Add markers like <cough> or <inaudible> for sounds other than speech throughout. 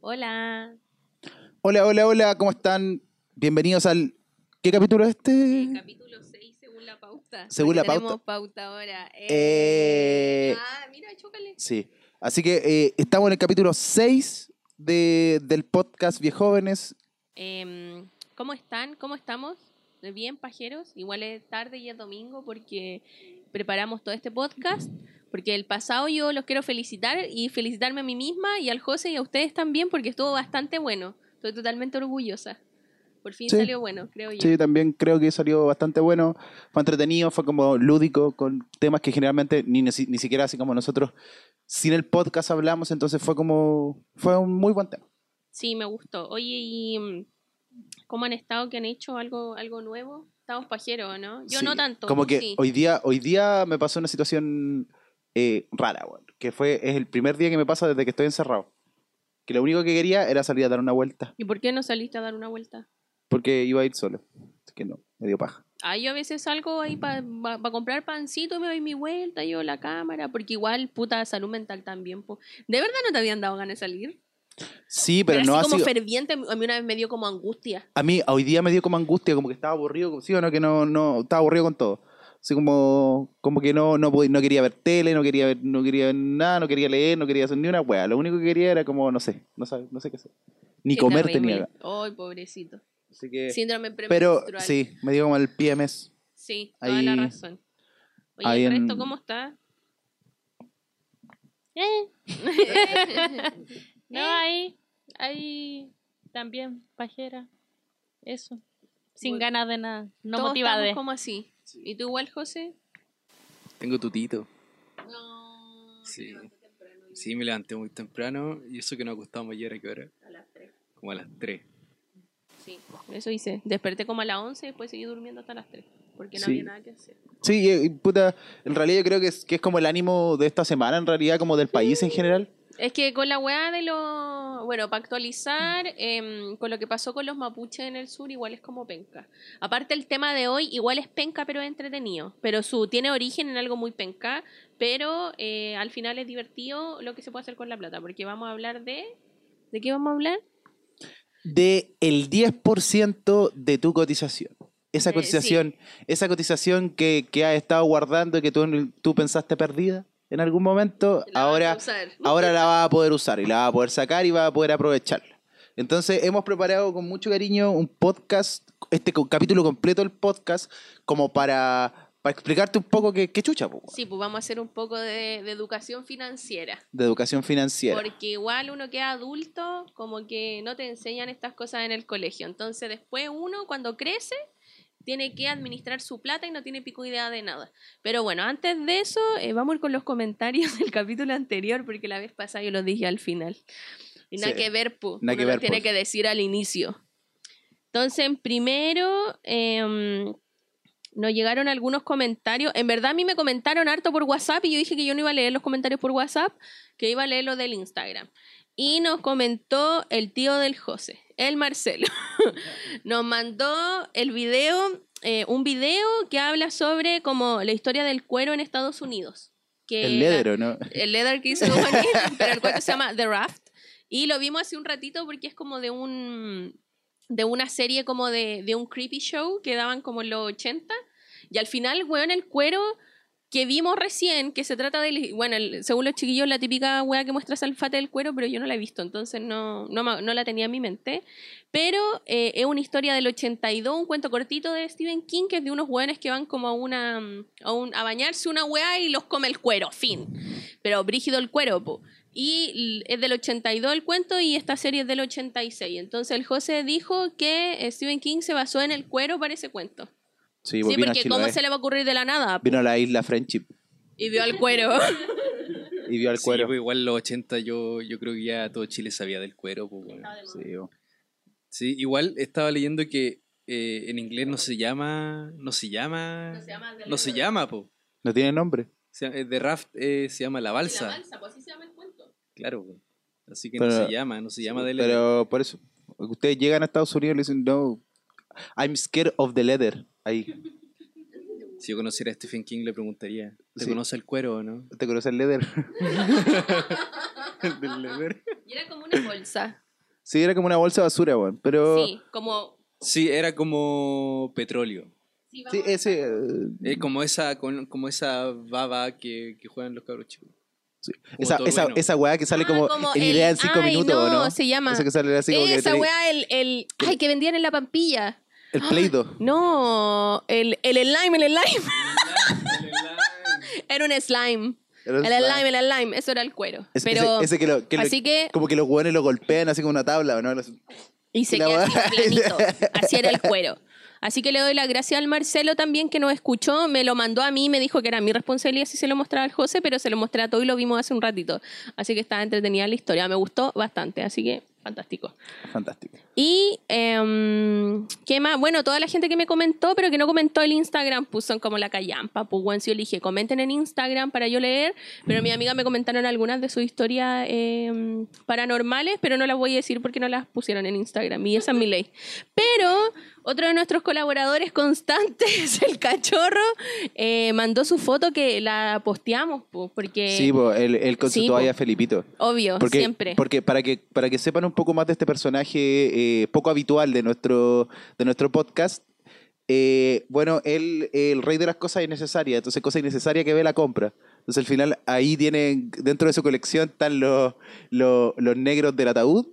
Hola. Hola, hola, hola, ¿cómo están? Bienvenidos al... ¿Qué capítulo es este? Capítulo 6 según la pauta. Según Porque la pauta. Tenemos pauta ahora. Eh, Ah, mira, chócale. Sí. Así que eh, estamos en el capítulo 6 de, del podcast Viejóvenes. Em, ¿Cómo están? ¿Cómo estamos? Bien, pajeros. Igual es tarde y es domingo porque preparamos todo este podcast. Porque el pasado yo los quiero felicitar y felicitarme a mí misma y al José y a ustedes también porque estuvo bastante bueno. Estoy totalmente orgullosa. Por fin Sí. salió bueno, creo yo. Sí, también creo que salió bastante bueno. Fue entretenido, fue como lúdico, con temas que generalmente ni, ni, ni siquiera así como nosotros sin el podcast hablamos, entonces fue como... Fue un muy buen tema. Sí, me gustó. Oye, ¿y mm, cómo han estado? ¿Que han hecho algo, algo nuevo? Estamos pajeros, ¿no? Yo Sí, no tanto. Como que sí. hoy día hoy día me pasó una situación eh, rara, weón, que fue es el primer día que me pasa desde que estoy encerrado. Que lo único que quería era salir a dar una vuelta, ¿Y por qué no saliste a dar una vuelta? porque iba a ir solo. Así que no, me dio paja. Ah, yo a veces salgo ahí para comprar pancito me doy mi vuelta, yo la cámara, porque igual, puta, salud mental también. po. ¿De verdad no te habían dado ganas de salir? Sí, pero, no así como sido- ferviente, a mí una vez me dio como angustia. A mí hoy día me dio como angustia, como que estaba aburrido, sí o no, que no, no, estaba aburrido con todo. Así como, como que no, no, pod- no quería ver tele, no quería ver, no quería ver nada, no quería leer, no quería hacer ni una wea. Lo único que quería era como, no sé, no, sabe, no sé qué hacer. Ni Qué comer terrible. tenía. Ay, pobrecito. Así que, Síndrome pero sí, me dio como el PMS. Sí, toda la Ahí- razón. Oye, ahí ¿el en- resto cómo está? Eh. <laughs> No, ahí, ahí también, pajera. Eso. Sin Bueno, ganas de nada. No motivada. como así. ¿Y tú igual, José? Tengo tutito. No. Sí. Sí, me levanté muy temprano y eso que nos acostamos ayer a qué hora? A las 3. Como a las 3. Sí, eso hice. Desperté como a las 11 y después seguí durmiendo hasta las 3. Porque no Sí. había nada que hacer. Sí, y- puta, en realidad yo creo que es, que es como el ánimo de esta semana, en realidad, como del país en general. Es que con la weá de los. Bueno, para actualizar, em, con lo que pasó con los mapuches en el sur, igual es como penca. Aparte, el tema de hoy, igual es penca, pero es entretenido. Pero su tiene origen en algo muy penca, pero eh, al final es divertido lo que se puede hacer con la plata. Porque vamos a hablar de. ¿De qué vamos a hablar? de el 10% de tu cotización. Esa Eh, cotización, esa cotización que, que has estado guardando y que tú, tú pensaste perdida en algún momento, La ahora, ahora la vas a poder usar y la vas a poder sacar y vas a poder aprovecharla. Entonces hemos preparado con mucho cariño un podcast, este capítulo completo del podcast, como para, para explicarte un poco qué, qué chucha, po, Sí, pues vamos a hacer un poco de, de educación financiera. de educación financiera. Porque igual uno que es adulto, como que no te enseñan estas cosas en el colegio. Entonces después uno cuando crece tiene que administrar su plata y no tiene pico idea de nada. Pero bueno, antes de eso, eh, vamos a ir con los comentarios <laughs> del capítulo anterior, porque la vez pasada yo los dije al final. Y nada Sí. que ver, pu. Nada Uno que lo ver, tiene pues. que decir al inicio. Entonces, primero, em, nos llegaron algunos comentarios. En verdad, a mí me comentaron harto por WhatsApp y yo dije que yo no iba a leer los comentarios por WhatsApp, que iba a leer los del Instagram. Y nos comentó el tío del José, el Marcelo. <laughs> nos mandó el video, eh, un video que habla sobre como la historia del cuero en Estados Unidos. Que el la- ledero, ¿no? el leather que hizo Juanín, <laughs> pero el cuento se llama The Raft. Y lo vimos hace un ratito porque es como de un de una serie como de, de un creepy show que daban como en los 80. Y al final, weón, el cuero que vimos recién, que se trata de, bueno, el- según los chiquillos, la típica wea que muestra Salfate del cuero, pero yo no la he visto, entonces no, no, la tenía en mi mente. Pero eh, es una historia del 82, un cuento cortito de Stephen King, que es de unos weones que van como a una a, bañarse una wea y los come el cuero, fin. Pero brígido el cuero, po. Y es del 82 el cuento y esta serie es del 86. Entonces el José dijo que Stephen King se basó en el cuero para ese cuento. Sí, Sí, pues vino a porque ¿cómo Chiloé. se le va a ocurrir de la nada? Vino a la isla Friendship Y vio al cuero. y vio al Sí, cuero. pues igual los 80 yo, yo creo que ya todo Chile sabía del cuero. Pues, bueno. Sí, bo. Sí, igual estaba leyendo que eh, en inglés no se llama. No se llama. No se llama The No se Leather. llama, po. no tiene nombre. Llama- eh, The Raft eh, se llama La Balsa. La balsa, pues así se llama el cuento. Claro, po. Así que Pero- no se llama, no se llama de Pero por eso, ustedes llegan a Estados Unidos y le dicen, no, I'm scared of the leather. Ahí, <laughs> Si yo conociera a Stephen King le preguntaría, ¿te Sí. conoce el cuero o no? ¿te conoces el leather? <laughs> Del leather. Y era como una bolsa. Sí, era como una bolsa de basura, weón. Pero. Sí, como... Sí, era como petróleo. sí, Sí, ese. eh, como esa, con- como esa baba que, que juegan los cabros chicos. sí. como Esa, esa, esa weá que sale Ah, como, como en el- idea en cinco ay, minutos, no, ¿no? se llama- Esa que sale así como que Esa tenés- weá, el, el... Ay, que vendían en la pampilla. El Play Doh. No, el, el slime, el slime. <laughs> Era un slime. Era El slime, el slime. Eso era el cuero. Ese, Pero... ese- ese que, lo, que lo- así que... como que los hueones lo golpean así como una tabla, ¿no? Los- Y se La queda así weá. planito. <laughs> Así era el cuero. Así que le doy las gracias al Marcelo también que nos escuchó, me lo mandó a mí, me dijo que era mi responsabilidad si se lo mostraba al José, pero se lo mostré a todo y lo vimos hace un ratito. Así que estaba entretenida la historia, me gustó bastante, así que fantástico. Fantástico. Y, em, ¿qué más? Bueno, toda la gente que me comentó, pero que no comentó el Instagram, pues son como la callampa. Pues, bueno, si yo le dije, comenten en Instagram para yo leer, pero mi amiga me comentaron algunas de sus historias em, paranormales, pero no las voy a decir porque no las pusieron en Instagram, y esa es mi ley. Pero otro de nuestros colaboradores constantes, <laughs> el cachorro, eh, mandó su foto que la posteamos, pues, porque, Sí, pues, él, él con su sí, toalla po. Felipito. obvio, Porque, siempre. porque para que para que sepan un poco más de este personaje eh, poco habitual de nuestro de nuestro podcast, eh, bueno, él el rey de las cosas innecesarias, entonces cosa innecesaria que ve la compra. Entonces al final ahí tienen dentro de su colección están los los, los negros del ataúd,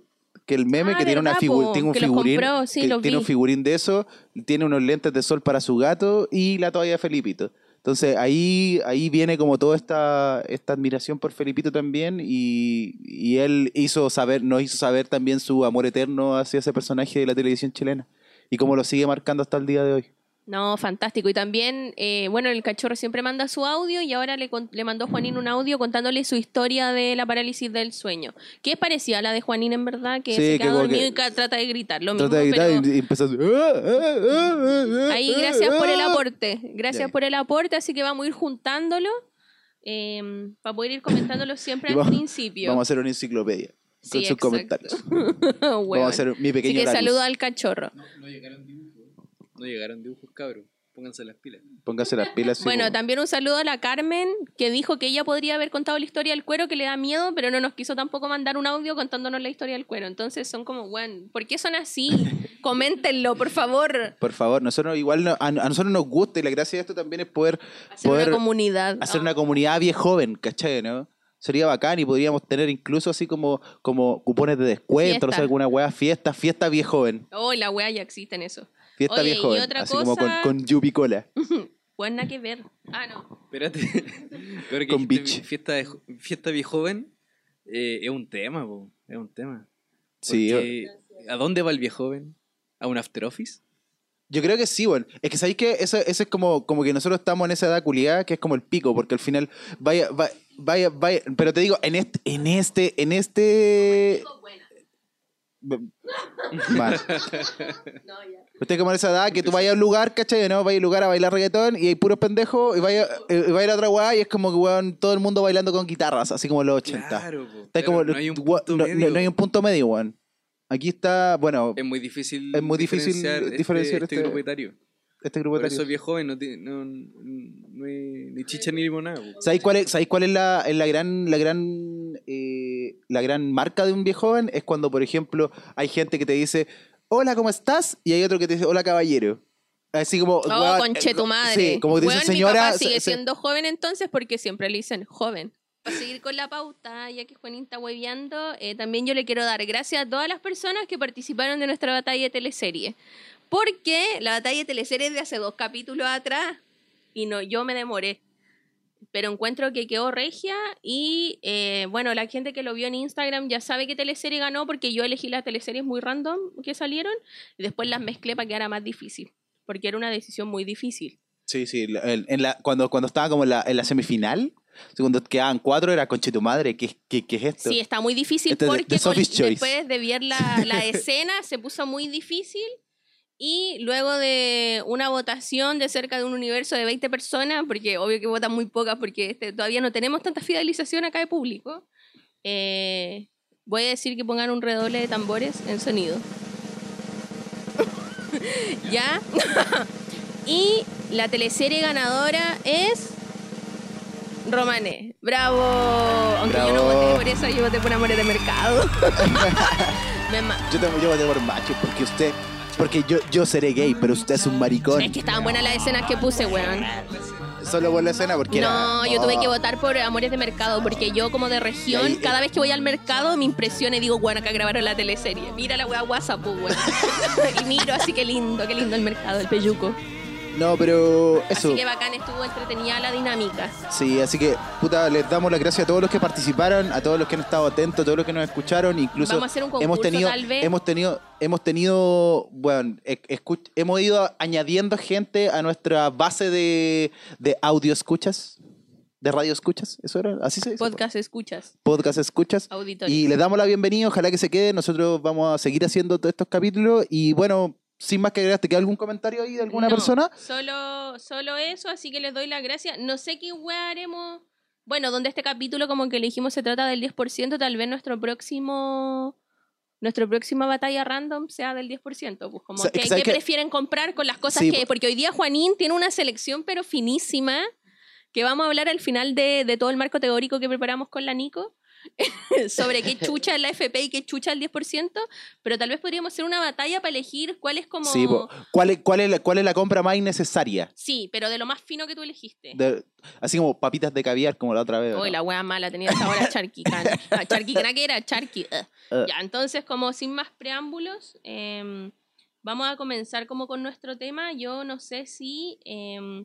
que el meme Ah, que tiene una verdad, po, tiene un que figurín, compró, sí, que tiene un figurín de eso, tiene unos lentes de sol para su gato y la toalla de Felipito. Entonces ahí, ahí viene como toda esta, esta admiración por Felipito también y, y él hizo saber, nos hizo saber también su amor eterno hacia ese personaje de la televisión chilena y cómo lo sigue marcando hasta el día de hoy. No, fantástico. Y también, eh, bueno, el cachorro siempre manda su audio y ahora le, con- le mandó Juanín un audio contándole su historia de la parálisis del sueño. Que es parecida a la de Juanín, en verdad, que Sí, se que queda dormido que- y trata de gritar. Lo mismo, Trata de gritar pero y, así, "Ah, ah, ah, ah, ahí ah, gracias por el ah". aporte. Gracias por el aporte, así que vamos a ir juntándolo eh, para poder ir comentándolo siempre <laughs> al vamos- principio. Vamos a hacer una enciclopedia con Sí, sus exacto. comentarios. <laughs> Vamos a hacer mi Así pequeño que saludo al cachorro. No llegaron. No llegaron dibujos, cabros. Pónganse las pilas. Póngase las pilas. sí, Bueno, como- también un saludo a la Carmen, que dijo que ella podría haber contado la historia del cuero, que le da miedo, pero no nos quiso tampoco mandar un audio contándonos la historia del cuero. Entonces son como, bueno, ¿por qué son así? <laughs> Coméntenlo, por favor. Por favor, nosotros igual no- a, a nosotros nos gusta y la gracia de esto también es poder, Hacer poder una comunidad. hacer Ah. una comunidad bien joven, ¿cachai? ¿no? Sería bacán y podríamos tener incluso así como, como cupones de descuento, no sé, Fiesta. alguna weá, fiesta, fiesta bien joven. Oh, la wea ya existe en eso. Fiesta Oye, bien y joven. otra así como con, con Yupi Cola. <laughs> Pues nada que ver. Ah, no. Espérate. <laughs> Que Con Beach. fiesta, de, fiesta bien joven eh, es un tema, po. Es un tema. Sí, yo, ¿A dónde va el viejo joven? ¿A un after office? yo creo que sí, bueno. Es que sabéis que eso, eso es como, como que nosotros estamos en esa edad culiada que es como el pico, porque al final vaya, va- vaya, vaya, pero te digo, en este, en este, en este. Mal. <laughs> No, ya. Usted como esa edad que tú vayas a un lugar, ¿cachai? ¿no? Vayas a un lugar a bailar reggaetón y hay puros pendejos y vaya, y vaya a otra weá y es como que weón, todo el mundo bailando con guitarras, así como los 80. Claro, po. Está Claro, como, no hay un punto no- medio. no- no hay un punto medio, weón. Aquí está, bueno, Es muy difícil, Es muy difícil diferenciar este, diferenciar este este- grupo etario. este grupo Por de eso viejo joven no, no, hay ni chicha ni limonada. ¿Sabéis cuál es, ¿sabéis cuál es la, la gran, la gran, eh, la gran marca de un viejo joven? Es cuando, por ejemplo, hay gente que te dice, hola, ¿cómo estás? Y hay otro que te dice, hola, caballero. Así como, Oh, weón, conche tu madre. Sí, como que dicen, mi señora. papá se- sigue se- siendo joven entonces porque siempre le dicen joven. Para seguir con la pauta, ya que Juanín está hueveando, eh, también yo le quiero dar gracias a todas las personas que participaron de nuestra batalla de teleserie. Porque la batalla de teleserie es de hace dos capítulos atrás y no, yo me demoré. Pero encuentro que quedó regia y eh, bueno, la gente que lo vio en Instagram ya sabe qué teleserie ganó porque yo elegí las teleseries muy random que salieron y después las mezclé para que era más difícil. Porque era una decisión muy difícil. Sí, sí. en la, cuando, cuando estaba como en la, en la semifinal, cuando quedaban cuatro, era conche tu madre. ¿Qué, qué, qué es esto? Sí, está muy difícil Este de- porque de con- después de ver la, la <laughs> escena se puso muy difícil y luego de una votación de cerca de un universo de 20 personas, porque obvio que votan muy pocas porque este, todavía no tenemos tanta fidelización acá de público, eh, voy a decir que pongan un redoble de tambores en sonido. <laughs> ¿Ya? <laughs> y la teleserie ganadora es Romané. Bravo. Aunque yo no voté por eso, yo voté por amores de mercado. <laughs> Yo, te, yo voté por macho porque usted. Porque yo, yo seré gay, pero usted es un maricón. Es que estaban buenas las escenas que puse, weón. Solo por la escena porque era. No, yo tuve oh. que votar por Amores de Mercado, porque yo como de región, ahí- cada vez que voy al mercado me impresiona y digo, bueno, acá grabaron la teleserie. Mira la weá WhatsApp, pues, weón. <laughs> y miro así que lindo, qué lindo el mercado, el peyuco. No, pero eso. Así que bacán, estuvo entretenida la dinámica. Sí, así que, puta, les damos las gracias a todos los que participaron, a todos los que han estado atentos, a todos los que nos escucharon, incluso Vamos a hacer un concurso, hemos tenido, tal vez. hemos tenido, hemos tenido, bueno, hemos ido añadiendo gente a nuestra base de, de audio escuchas, de radio escuchas, eso era, así se dice. Podcast escuchas, Podcast escuchas. auditorio. Y les damos la bienvenida, ojalá que se quede, nosotros vamos a seguir haciendo todos estos capítulos y bueno, sin más que agregar, ¿te queda algún comentario ahí de alguna No, persona? Solo, solo eso, así que les doy las gracias. No sé qué weá haremos. Bueno, donde este capítulo, como que le dijimos, se trata del 10%, tal vez nuestro próximo. Nuestra próxima batalla random sea del 10%. Pues como Sa- que, ¿sabes ¿qué prefieren comprar con las cosas Sí, que. po- Porque hoy día Juanín tiene una selección, pero finísima, que vamos a hablar al final de, de todo el marco teórico que preparamos con la Nico. <laughs> sobre qué <laughs> chucha es la FP y qué chucha el 10%, pero tal vez podríamos hacer una batalla para elegir cuál es como... Sí. ¿Cuál es, cuál, es la, ¿cuál es la compra más innecesaria? Sí, pero de lo más fino que tú elegiste. De- así como papitas de caviar, como la otra vez. ¿o Uy, no? la wea mala, tenía esta hora charquicana. <laughs> Ah, charquicana que era charqui. eh. Eh. Ya, entonces, como sin más preámbulos, em, vamos a comenzar como con nuestro tema. Yo no sé si. em,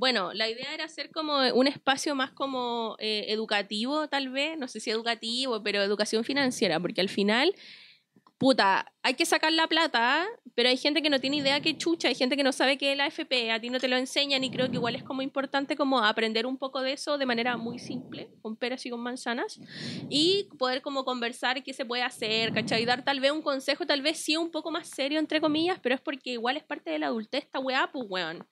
bueno, la idea era hacer como un espacio más como eh, educativo, tal vez. No sé si educativo, pero educación financiera, porque al final. Puta, hay que sacar la plata, pero hay gente que no tiene idea qué chucha, hay gente que no sabe qué es la AFP, a ti no te lo enseñan y creo que igual es como importante como aprender un poco de eso de manera muy simple, con peras y con manzanas, y poder como conversar qué se puede hacer, ¿cachai? Y dar tal vez un consejo, tal vez sí un poco más serio, entre comillas, pero es porque igual es parte de la adultez esta weá, pues weón.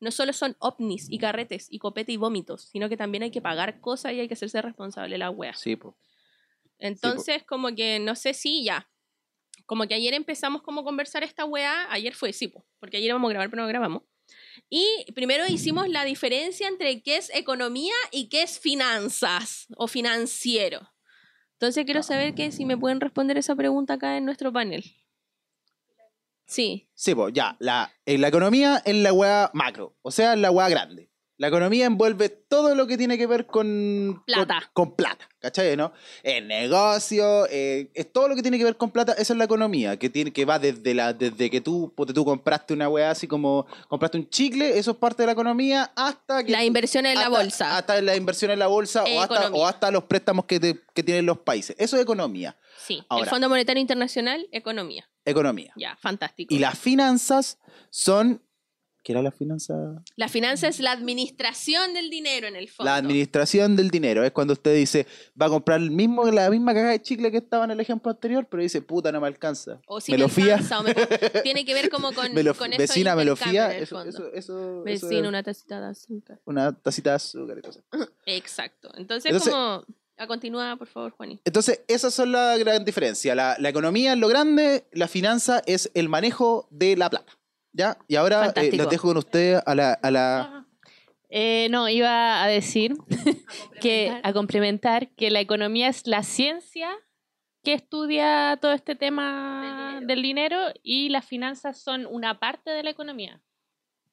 No solo son ovnis y carretes y copete y vómitos, sino que también hay que pagar cosas y hay que hacerse responsable la weá. Sí, po. Entonces, como que no sé si ya. Como que ayer empezamos como a conversar esta weá. Ayer fue, sí, po, porque ayer íbamos a grabar, pero no grabamos. Y primero hicimos la diferencia entre qué es economía y qué es finanzas o financiero. Entonces quiero saber que si me pueden responder esa pregunta acá en nuestro panel. Sí, Sí, po, ya. La, eh, la economía es la weá macro, o sea, la weá grande. La economía envuelve todo lo que tiene que ver con Plata. Con, con plata, ¿cachai? ¿no? El negocio, eh, es todo lo que tiene que ver con plata, esa es la economía, que tiene que va desde la desde que tú, ponte tú compraste una weá así como compraste un chicle, eso es parte de la economía, hasta que la inversión en la bolsa. Hasta la inversión en la bolsa o hasta, o hasta los préstamos que, te- que tienen los países. Eso es economía. sí, ahora. el Fondo Monetario Internacional, economía. Economía. Ya, fantástico. Y las finanzas son. ¿Qué era la finanza? La finanza es la administración del dinero en el fondo. La administración del dinero. Es cuando usted dice, va a comprar el mismo, la misma caja de chicle que estaba en el ejemplo anterior, pero dice, puta, no me alcanza. O si me me lo fía. alcanza, o me- <laughs> tiene que ver como con, Me lo- con eso vecina, me lo fía. Eso, fondo. eso, eso, eso Vecino, es una tacita de azúcar. una tacita de azúcar y cosas. <laughs> Exacto. Entonces, Entonces- como... A continuar, por favor, Juaní. Entonces, esas son la gran diferencia. La, la economía es lo grande, la finanza es el manejo de la plata. ¿Ya? Y ahora eh, dejo con ustedes a la. A la Eh, no, iba a decir que a complementar que la economía es la ciencia que estudia todo este tema del dinero, y las finanzas son una parte de la economía.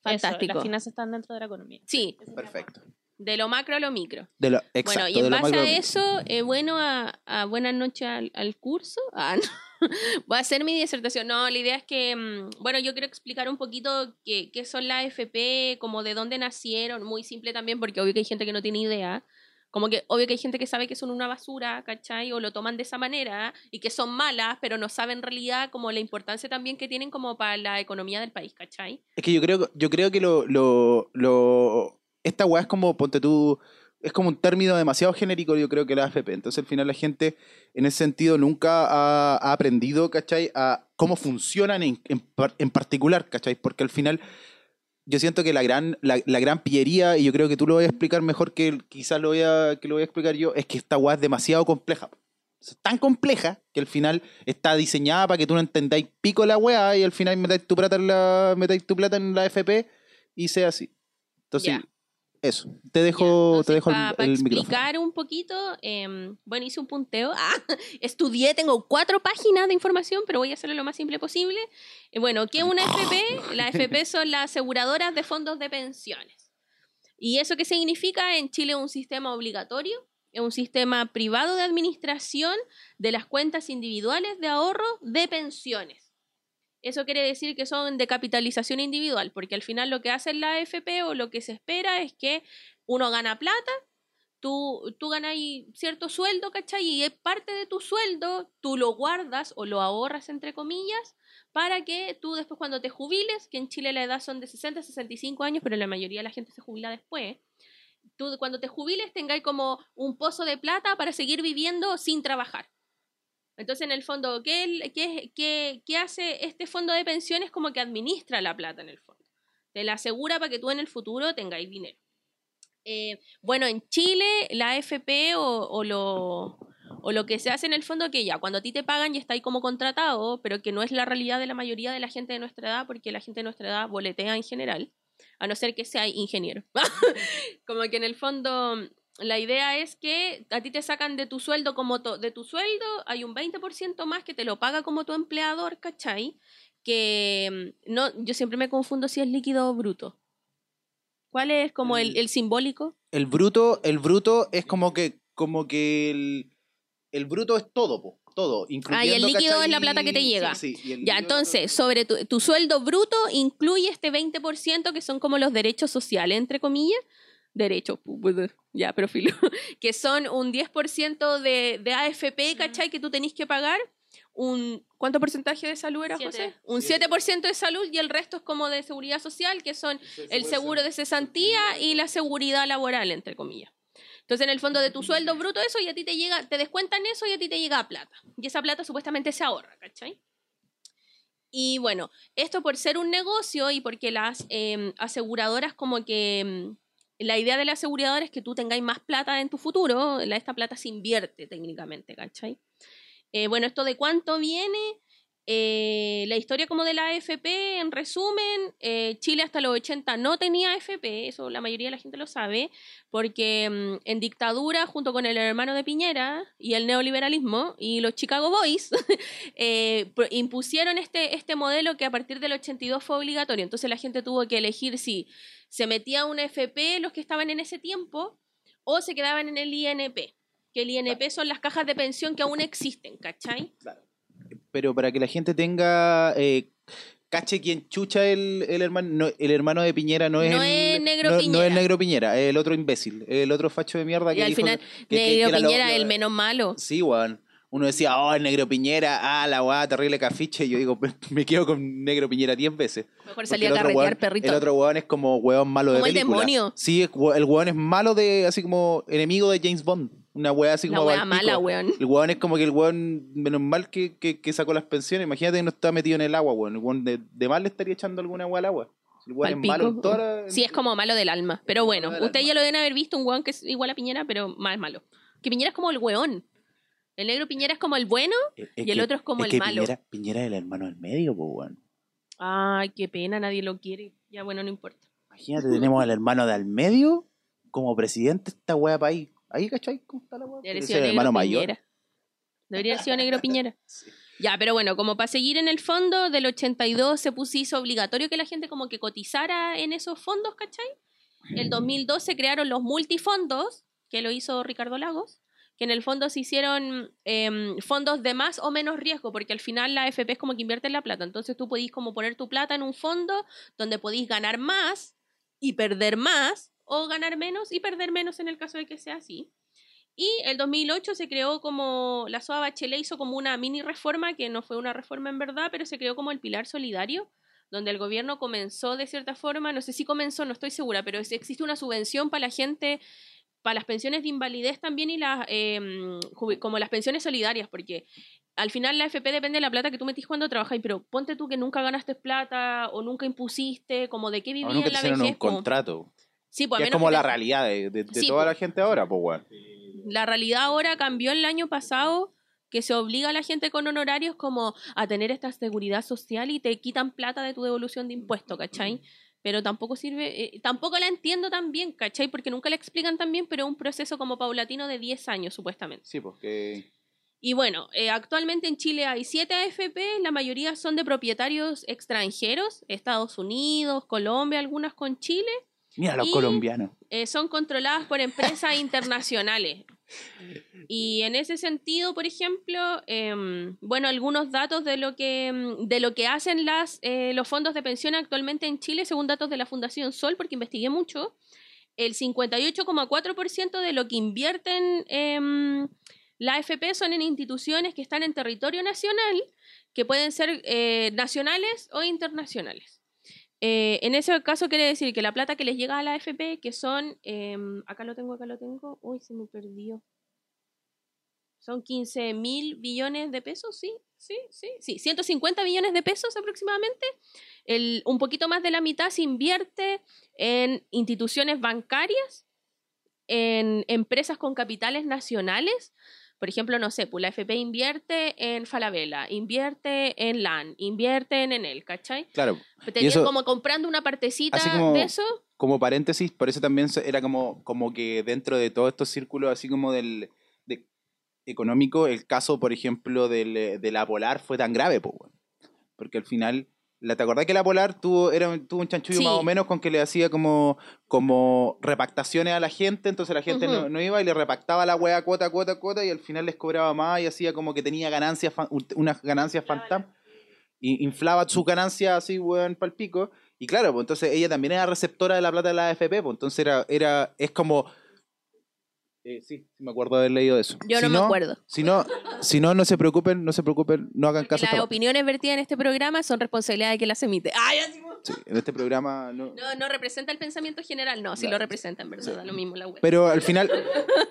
Eso, Fantástico. las finanzas están dentro de la economía. Sí, perfecto. de lo macro a lo micro. De lo, exacto, bueno, y de en lo base macro a eso, eh, bueno, a, a buenas noches al, al curso. Ah, no. <laughs> Voy a hacer mi disertación. No, la idea es que, mm, bueno, yo quiero explicar un poquito qué, qué son las FP, como de dónde nacieron, muy simple también, porque obvio que hay gente que no tiene idea. Como que obvio que hay gente que sabe que son una basura, ¿cachai? O lo toman de esa manera y que son malas, pero no saben en realidad como la importancia también que tienen como para la economía del país, ¿cachai? Es que yo creo, yo creo que lo, lo, lo- esta weá es como, ponte tú, es como un término demasiado genérico, yo creo que la AFP. Entonces al final la gente en ese sentido nunca ha, aprendido, ¿cachai? A cómo funcionan en, en, en particular, ¿cachai? Porque al final yo siento que la gran, la, la gran pillería, y yo creo que tú lo voy a explicar mejor que quizás lo voy a, que lo voy a explicar yo, es que esta weá es demasiado compleja. Es tan compleja que al final está diseñada para que tú no entendáis pico la weá y al final metáis tu plata en la, metáis tu plata en la FP y sea así. Entonces, Ya. Eso. Te dejo, te dejo el, para el micrófono. explicar un poquito, em, bueno, hice un punteo. Ah, <laughs> estudié, tengo cuatro páginas de información, pero voy a hacerlo lo más simple posible. Eh, bueno, ¿qué es una FP? La <laughs> FP son las aseguradoras de fondos de pensiones. ¿Y eso qué significa? En Chile es un sistema obligatorio, es un sistema privado de administración de las cuentas individuales de ahorro de pensiones. Eso quiere decir que son de capitalización individual, porque al final lo que hace la AFP o lo que se espera es que uno gana plata, tú, tú ganas cierto sueldo, ¿cachai? Y es parte de tu sueldo, tú lo guardas o lo ahorras, entre comillas, para que tú después cuando te jubiles, que en Chile la edad son de 60 a 65 años, pero la mayoría de la gente se jubila después, tú cuando te jubiles tengáis como un pozo de plata para seguir viviendo sin trabajar. Entonces, en el fondo, ¿qué, hace este fondo de pensiones? Como que administra la plata en el fondo. Te la asegura para que tú en el futuro tengáis dinero. Eh, bueno, en Chile, la AFP o, o, lo, o lo que se hace en el fondo, que ya, cuando a ti te pagan y está ahí como contratado, pero que no es la realidad de la mayoría de la gente de nuestra edad, porque la gente de nuestra edad boletea en general, a no ser que sea ingeniero. <laughs> como que en el fondo la idea es que a ti te sacan de tu sueldo como to- de tu sueldo, hay un 20% más que te lo paga como tu empleador, ¿cachai? Que mm, no, yo siempre me confundo si es líquido o bruto. ¿Cuál es como el, El- simbólico? El bruto, el bruto es como que, como que el, el bruto es todo, po, todo. Ah, y el incluyendo, líquido ¿cachai? es la plata que te llega. Sí, sí, y Ya, entonces, sobre tu, tu sueldo bruto incluye este 20% que son como los derechos sociales, entre comillas. Derechos, pu- pues, ya, pero filo. <laughs> Que son un 10% de, de AFP, ¿cachai? Que tú tenés que pagar. Un, ¿Cuánto porcentaje de salud era, Siete. José? Un 7% de salud y el resto es como de seguridad social, que son el seguro de cesantía y la seguridad laboral, entre comillas. Entonces, en el fondo de tu sueldo bruto, eso y a ti te llega, te descuentan eso y a ti te llega plata. Y esa plata supuestamente se ahorra, ¿cachai? Y bueno, esto por ser un negocio y porque las eh, aseguradoras como que... La idea de la aseguradora es que tú tengáis más plata en tu futuro, esta plata se invierte técnicamente, ¿cachai? Eh, bueno, esto de cuánto viene, eh, la historia como de la AFP, en resumen, eh, Chile hasta los 80 no tenía AFP, eso la mayoría de la gente lo sabe, porque mm, en dictadura, junto con el hermano de Piñera y el neoliberalismo y los Chicago Boys, <laughs> eh, impusieron este, este modelo que a partir del 82 fue obligatorio. Entonces la gente tuvo que elegir si se metía a una FP los que estaban en ese tiempo o se quedaban en el INP. Que el INP son las cajas de pensión que aún existen, ¿cachai? Pero para que la gente tenga... eh, cache quien chucha el, el hermano no, el hermano de Piñera no es No el, es Negro no, no Piñera. es negro Piñera es el otro imbécil el otro facho de mierda que Y al dijo final, que- que- que Negro era lo- Piñera, lo- el menos malo. Sí, weón. Uno decía, oh, el negro Piñera, ah, la weá, terrible cafiche. Y yo digo, me quedo con negro Piñera 10 veces. Mejor salir a carretear, perrito. El otro weón es como weón malo de Como el demonio. Sí, el weón es malo de, así como enemigo de James Bond. Una weá así Una como. wea pa'l pico. mala, weón. El weón es como que el weón, menos mal que, que, que sacó las pensiones. Imagínate que no está metido en el agua, weón. El weón de, de mal le estaría echando alguna weá al agua. El weón es malo en toda la- Sí, es como malo del alma. Pero bueno, del ustedes ya lo deben haber visto, un weón que es igual a Piñera, pero más malo. Que Piñera es como el weón. El negro Piñera es como el bueno. Es- y el que- otro es como el que malo. Piñera, Piñera es el hermano del medio, pues, weón. Ay, qué pena, nadie lo quiere. Ya bueno, no importa. Imagínate, tenemos al hermano de al medio como presidente de esta weá país. Ahí, ¿cachai? ¿Cómo está la weá? Hermano mayor. Piñera. Debería haber sido negro Piñera. <laughs> Sí. Ya, pero bueno, como para seguir en el fondo, del 82 se puso hizo obligatorio que la gente como que cotizara en esos fondos, ¿cachai? El 2002 se crearon los multifondos, que lo hizo Ricardo Lagos, que en el fondo se hicieron em, fondos de más o menos riesgo, porque al final la AFP es como que invierte en la plata. Entonces tú podís como poner tu plata en un fondo donde podís ganar más y perder más, o ganar menos y perder menos en el caso de que sea así. Y el 2008 se creó como, la SOA Bachelet hizo como una mini reforma, que no fue una reforma en verdad, pero se creó como el pilar solidario, donde el gobierno comenzó de cierta forma, no sé si comenzó, no estoy segura, pero existe una subvención para la gente, para las pensiones de invalidez también y las, eh, jubi- como las pensiones solidarias, porque al final la FP depende de la plata que tú metís cuando trabajas, pero ponte tú que nunca ganaste plata o nunca impusiste, como de qué vivías nunca en la un vejez. po. contrato. Sí, pues que es como que la te- realidad de, de- de Sí, toda po. la gente ahora, pues, weón. La realidad ahora cambió el año pasado que se obliga a la gente con honorarios como a tener esta seguridad social y te quitan plata de tu devolución de impuestos, ¿cachai? pero tampoco sirve, eh, tampoco la entiendo tan bien, ¿cachai? Porque nunca la explican tan bien, pero es un proceso como paulatino de 10 años, supuestamente. Sí, porque... Y bueno, eh, actualmente en Chile hay 7 AFP, la mayoría son de propietarios extranjeros, Estados Unidos, Colombia, algunas con Chile. Mira los Y- colombianos. eh, son controladas por empresas <laughs> internacionales. Y en ese sentido, por ejemplo, em, bueno, algunos datos de lo que, em, de lo que hacen las, eh, los fondos de pensión actualmente en Chile, según datos de la Fundación Sol, porque investigué mucho, el 58,4% de lo que invierten em, la AFP son en instituciones que están en territorio nacional, que pueden ser eh, nacionales o internacionales. Eh, en ese caso quiere decir que la plata que les llega a la AFP, que son, em, acá lo tengo, acá lo tengo, uy, se me perdió. Son 15 mil billones de pesos, sí, sí, sí, sí, 150 billones de pesos aproximadamente. El, un poquito más de la mitad se invierte en instituciones bancarias, en empresas con capitales nacionales. Por ejemplo, no sé, pues la AFP invierte en Falabella, invierte en LAN, invierte en Enel, ¿cachai? Claro, Tenían eso- como comprando una partecita como- de eso. como paréntesis, por eso también era como, como que dentro de todos estos círculos, así como del de- económico, el caso, por ejemplo, del, de la Polar fue tan grave, weón. porque al final, la, ¿te acordás que la Polar tuvo, era, un- tuvo un chanchullo Sí. más o menos con que le hacía como, como repactaciones a la gente, entonces la gente no, no iba y le repactaba la weá cuota, cuota, cuota, y al final les cobraba más y hacía como que tenía ganancias, unas ganancias fantasmas y inflaba su ganancia así, weón, pal pico. Y claro, pues entonces ella también era receptora de la plata de la AFP, pues entonces era, era, es como... Eh, sí, sí me acuerdo haber leído eso. Yo Si no me acuerdo. Si no, si no, no se preocupen, no se preocupen, no hagan Porque caso las esta opiniones vertidas en este programa son responsabilidad de quien las emite. ¡Ay, así Sí, en este programa no... No, no representa el pensamiento general. No, sí Claro. lo representa, en verdad. da Lo mismo la web. Pero al final,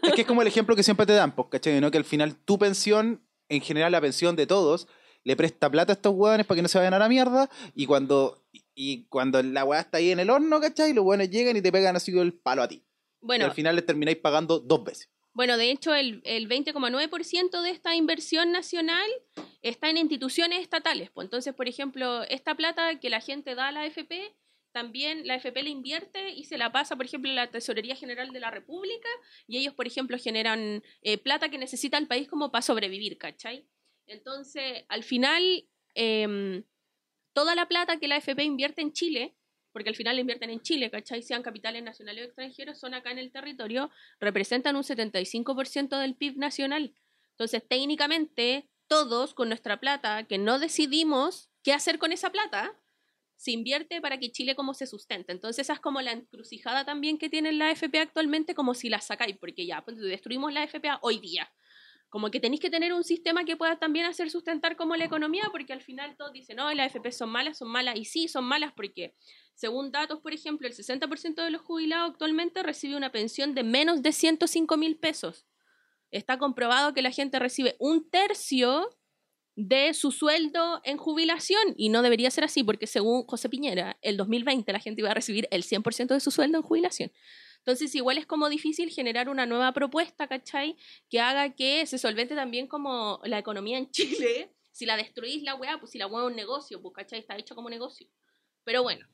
es que es como el ejemplo que siempre te dan, pues, ¿cachai? ¿no? Que al final tu pensión, en general la pensión de todos, le presta plata a estos hueones para que no se vayan a la mierda, y cuando, y cuando la hueá está ahí en el horno, ¿cachai? Los hueones llegan y te pegan así con el palo a ti. Y bueno, al final les termináis pagando dos veces. bueno, de hecho, el, el 20,9% de esta inversión nacional está en instituciones estatales. Pues entonces, por ejemplo, esta plata que la gente da a la AFP, también la AFP la invierte y se la pasa, por ejemplo, a la Tesorería General de la República y ellos, por ejemplo, generan eh, plata que necesita el país como para sobrevivir, ¿cachai? Entonces, al final, em, toda la plata que la AFP invierte en Chile, porque al final invierten en Chile, ¿cachai? Sean capitales nacionales o extranjeros, son acá en el territorio, representan un 75% del PIB nacional. Entonces, técnicamente, todos con nuestra plata, que no decidimos qué hacer con esa plata, se invierte para que Chile como se sustente. Entonces, esa es como la encrucijada también que tiene la AFP actualmente, como si la sacáis, porque ya, pues, destruimos la AFP hoy día. Como que tenéis que tener un sistema que pueda también hacer sustentar como la economía, porque al final todos dicen, no, las AFP son malas, son malas, y sí, son malas porque, según datos, por ejemplo, el 60% de los jubilados actualmente recibe una pensión de menos de 105 mil pesos. Está comprobado que la gente recibe un tercio de su sueldo en jubilación y no debería ser así porque según José Piñera, el 2020 la gente iba a recibir el 100% de su sueldo en jubilación. Entonces igual es como difícil generar una nueva propuesta, ¿cachai? Que haga que se solvente también como la economía en <laughs> Chile. Si la destruís la weá, pues si la weá es un negocio, pues ¿cachai? Está hecho como negocio. Pero bueno.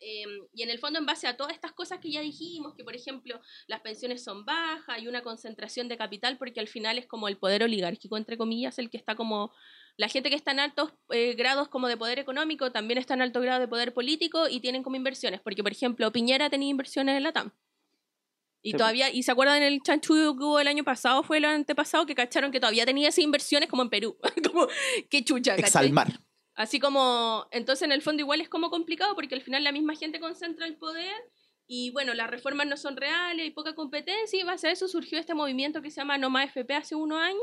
eh, y en el fondo, en base a todas estas cosas que ya dijimos, que por ejemplo las pensiones son bajas, hay una concentración de capital, porque al final es como el poder oligárquico, entre comillas, el que está como la gente que está en altos eh, grados como de poder económico también está en alto grado de poder político y tienen como inversiones, porque por ejemplo Piñera tenía inversiones en la TAM. Y Sí, todavía, y se acuerdan el chanchullo que hubo el año pasado, fue el antepasado, que cacharon que todavía tenía esas inversiones como en Perú. <laughs> como, qué chucha, ¿cachai? Exalmar. Así como, entonces en el fondo igual es como complicado porque al final la misma gente concentra el poder y bueno, las reformas no son reales, hay poca competencia y base a eso surgió este movimiento que se llama No Más FP hace unos años,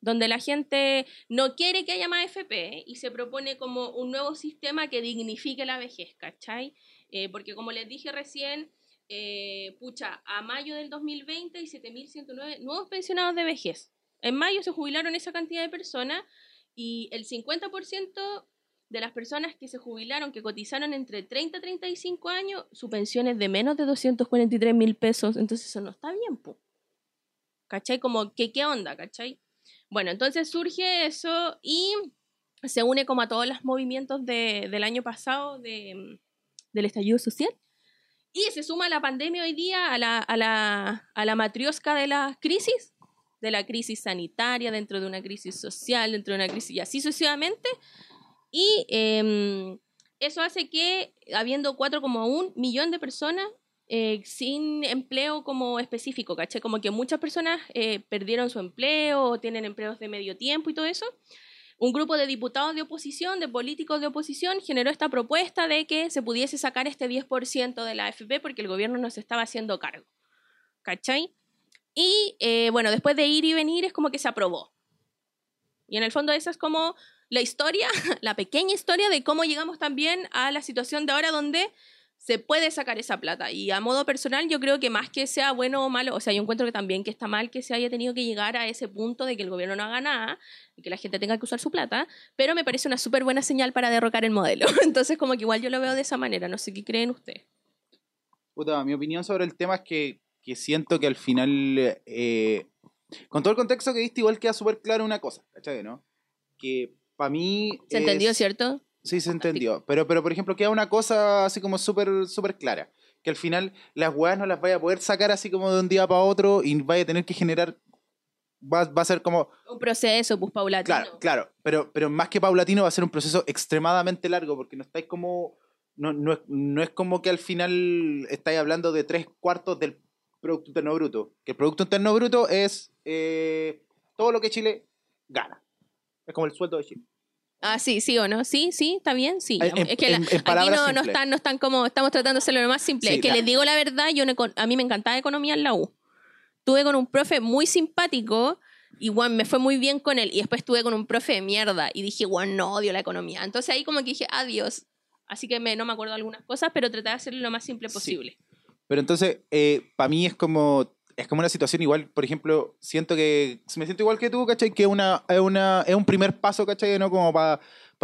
donde la gente no quiere que haya más FP y se propone como un nuevo sistema que dignifique la vejez, ¿cachai? Eh, porque como les dije recién, eh, pucha, a mayo del 2020 hay 7.109 nuevos pensionados de vejez. En mayo se jubilaron esa cantidad de personas y el 50% de las personas que se jubilaron, que cotizaron entre 30 y 35 años, su pensión es de menos de 243 mil pesos. Entonces eso no está bien. ¿Cachai? Como, que, ¿qué onda? ¿Cachai? Bueno, entonces surge eso y se une como a todos los movimientos de, del año pasado de, del estallido social. Y se suma la pandemia hoy día a la, a la, a la matriosca de la crisis, de la crisis sanitaria, dentro de una crisis social, dentro de una crisis y así sucesivamente. Y em, eso hace que, habiendo 4,1 millón de personas eh, sin empleo como específico, ¿caché? Como que muchas personas eh, perdieron su empleo o tienen empleos de medio tiempo y todo eso. Un grupo de diputados de oposición, de políticos de oposición, generó esta propuesta de que se pudiese sacar este 10% de la AFP porque el gobierno no se estaba haciendo cargo. ¿Cachai? Y eh, bueno, después de ir y venir es como que se aprobó. Y en el fondo esa es como la historia, <laughs> la pequeña historia de cómo llegamos también a la situación de ahora donde se puede sacar esa plata. Y a modo personal, yo creo que más que sea bueno o malo, o sea, yo encuentro que también que está mal que se haya tenido que llegar a ese punto de que el gobierno no haga nada y que la gente tenga que usar su plata, pero me parece una súper buena señal para derrocar el modelo. <laughs> Entonces, como que igual yo lo veo de esa manera, no sé qué creen ustedes. Puta, mi opinión sobre el tema es que, que siento que al final, eh, con todo el contexto que diste, igual queda súper claro una cosa, ¿cachai? ¿no? Que para mí... ¿Se entendió, es- cierto? Sí, se entendió. Pero, pero por ejemplo, queda una cosa así como súper súper clara. Que al final las weas no las vaya a poder sacar así como de un día para otro y vaya a tener que generar... Va, va a ser como... Un proceso, pues paulatino. Claro, claro. Pero, pero más que paulatino va a ser un proceso extremadamente largo porque no estáis como... No, no, es, no es como que al final estáis hablando de tres cuartos del Producto Interno Bruto. Que el Producto Interno Bruto es eh, todo lo que Chile gana. Es como el sueldo de Chile. Ah, sí, sí o no. Sí, sí, está bien, sí. En- es que la- en- en aquí no, no están, no están como, estamos tratando de hacerlo lo más simple. Sí, es que les digo la verdad, yo no a mí me encantaba economía en la U. Tuve con un profe muy simpático y bueno, me fue muy bien con él. Y después estuve con un profe de mierda y dije, bueno, no odio la economía. Entonces ahí como que dije, adiós. Así que me, no me acuerdo de algunas cosas, pero traté de hacerlo lo más simple Sí. posible. Pero entonces, eh, para mí es como, es como una situación igual, por ejemplo, siento que, me siento igual que tú, ¿cachai? Que una, es, una, es un primer paso, ¿cachai? ¿no? Como para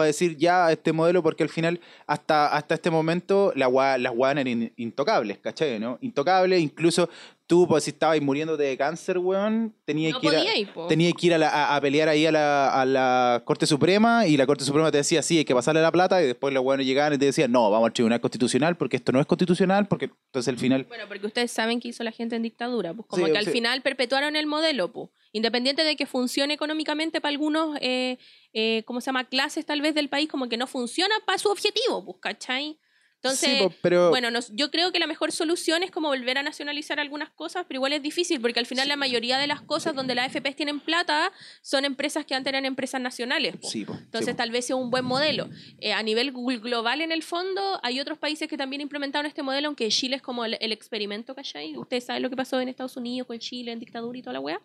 decir ya este modelo, porque al final, hasta, hasta este momento, la las guanas eran in- intocables, ¿cachai? ¿no? Intocables, incluso tú, pues, si estabas muriéndote de cáncer, weón, tenías No que ir a- ir. Tenía que ir a, la- a- a pelear ahí a la, a la Corte Suprema y la Corte Suprema te decía, sí, hay que pasarle la plata y después los buenos llegaban y te decían, no, vamos al Tribunal Constitucional porque esto no es constitucional, porque entonces al final... Bueno, porque ustedes saben que hizo la gente en dictadura, pues como Sí, que al sí. final perpetuaron el modelo, pues. Independiente de que funcione económicamente para algunos, eh, eh, ¿cómo se llama? Clases tal vez del país, como que no funciona para su objetivo, pues, ¿cachai? Entonces, Sí, pero... bueno, nos- yo creo que la mejor solución es como volver a nacionalizar algunas cosas, pero igual es difícil porque al final la mayoría de las cosas donde las AFPs tienen plata son empresas que antes eran empresas nacionales. po. Sí, po, Entonces po. tal vez sea un buen modelo. Eh, a nivel gl- global en el fondo, hay otros países que también implementaron este modelo, aunque Chile es como el, el experimento, ¿cachai? Ustedes saben lo que pasó en Estados Unidos con Chile, en dictadura y toda la wea.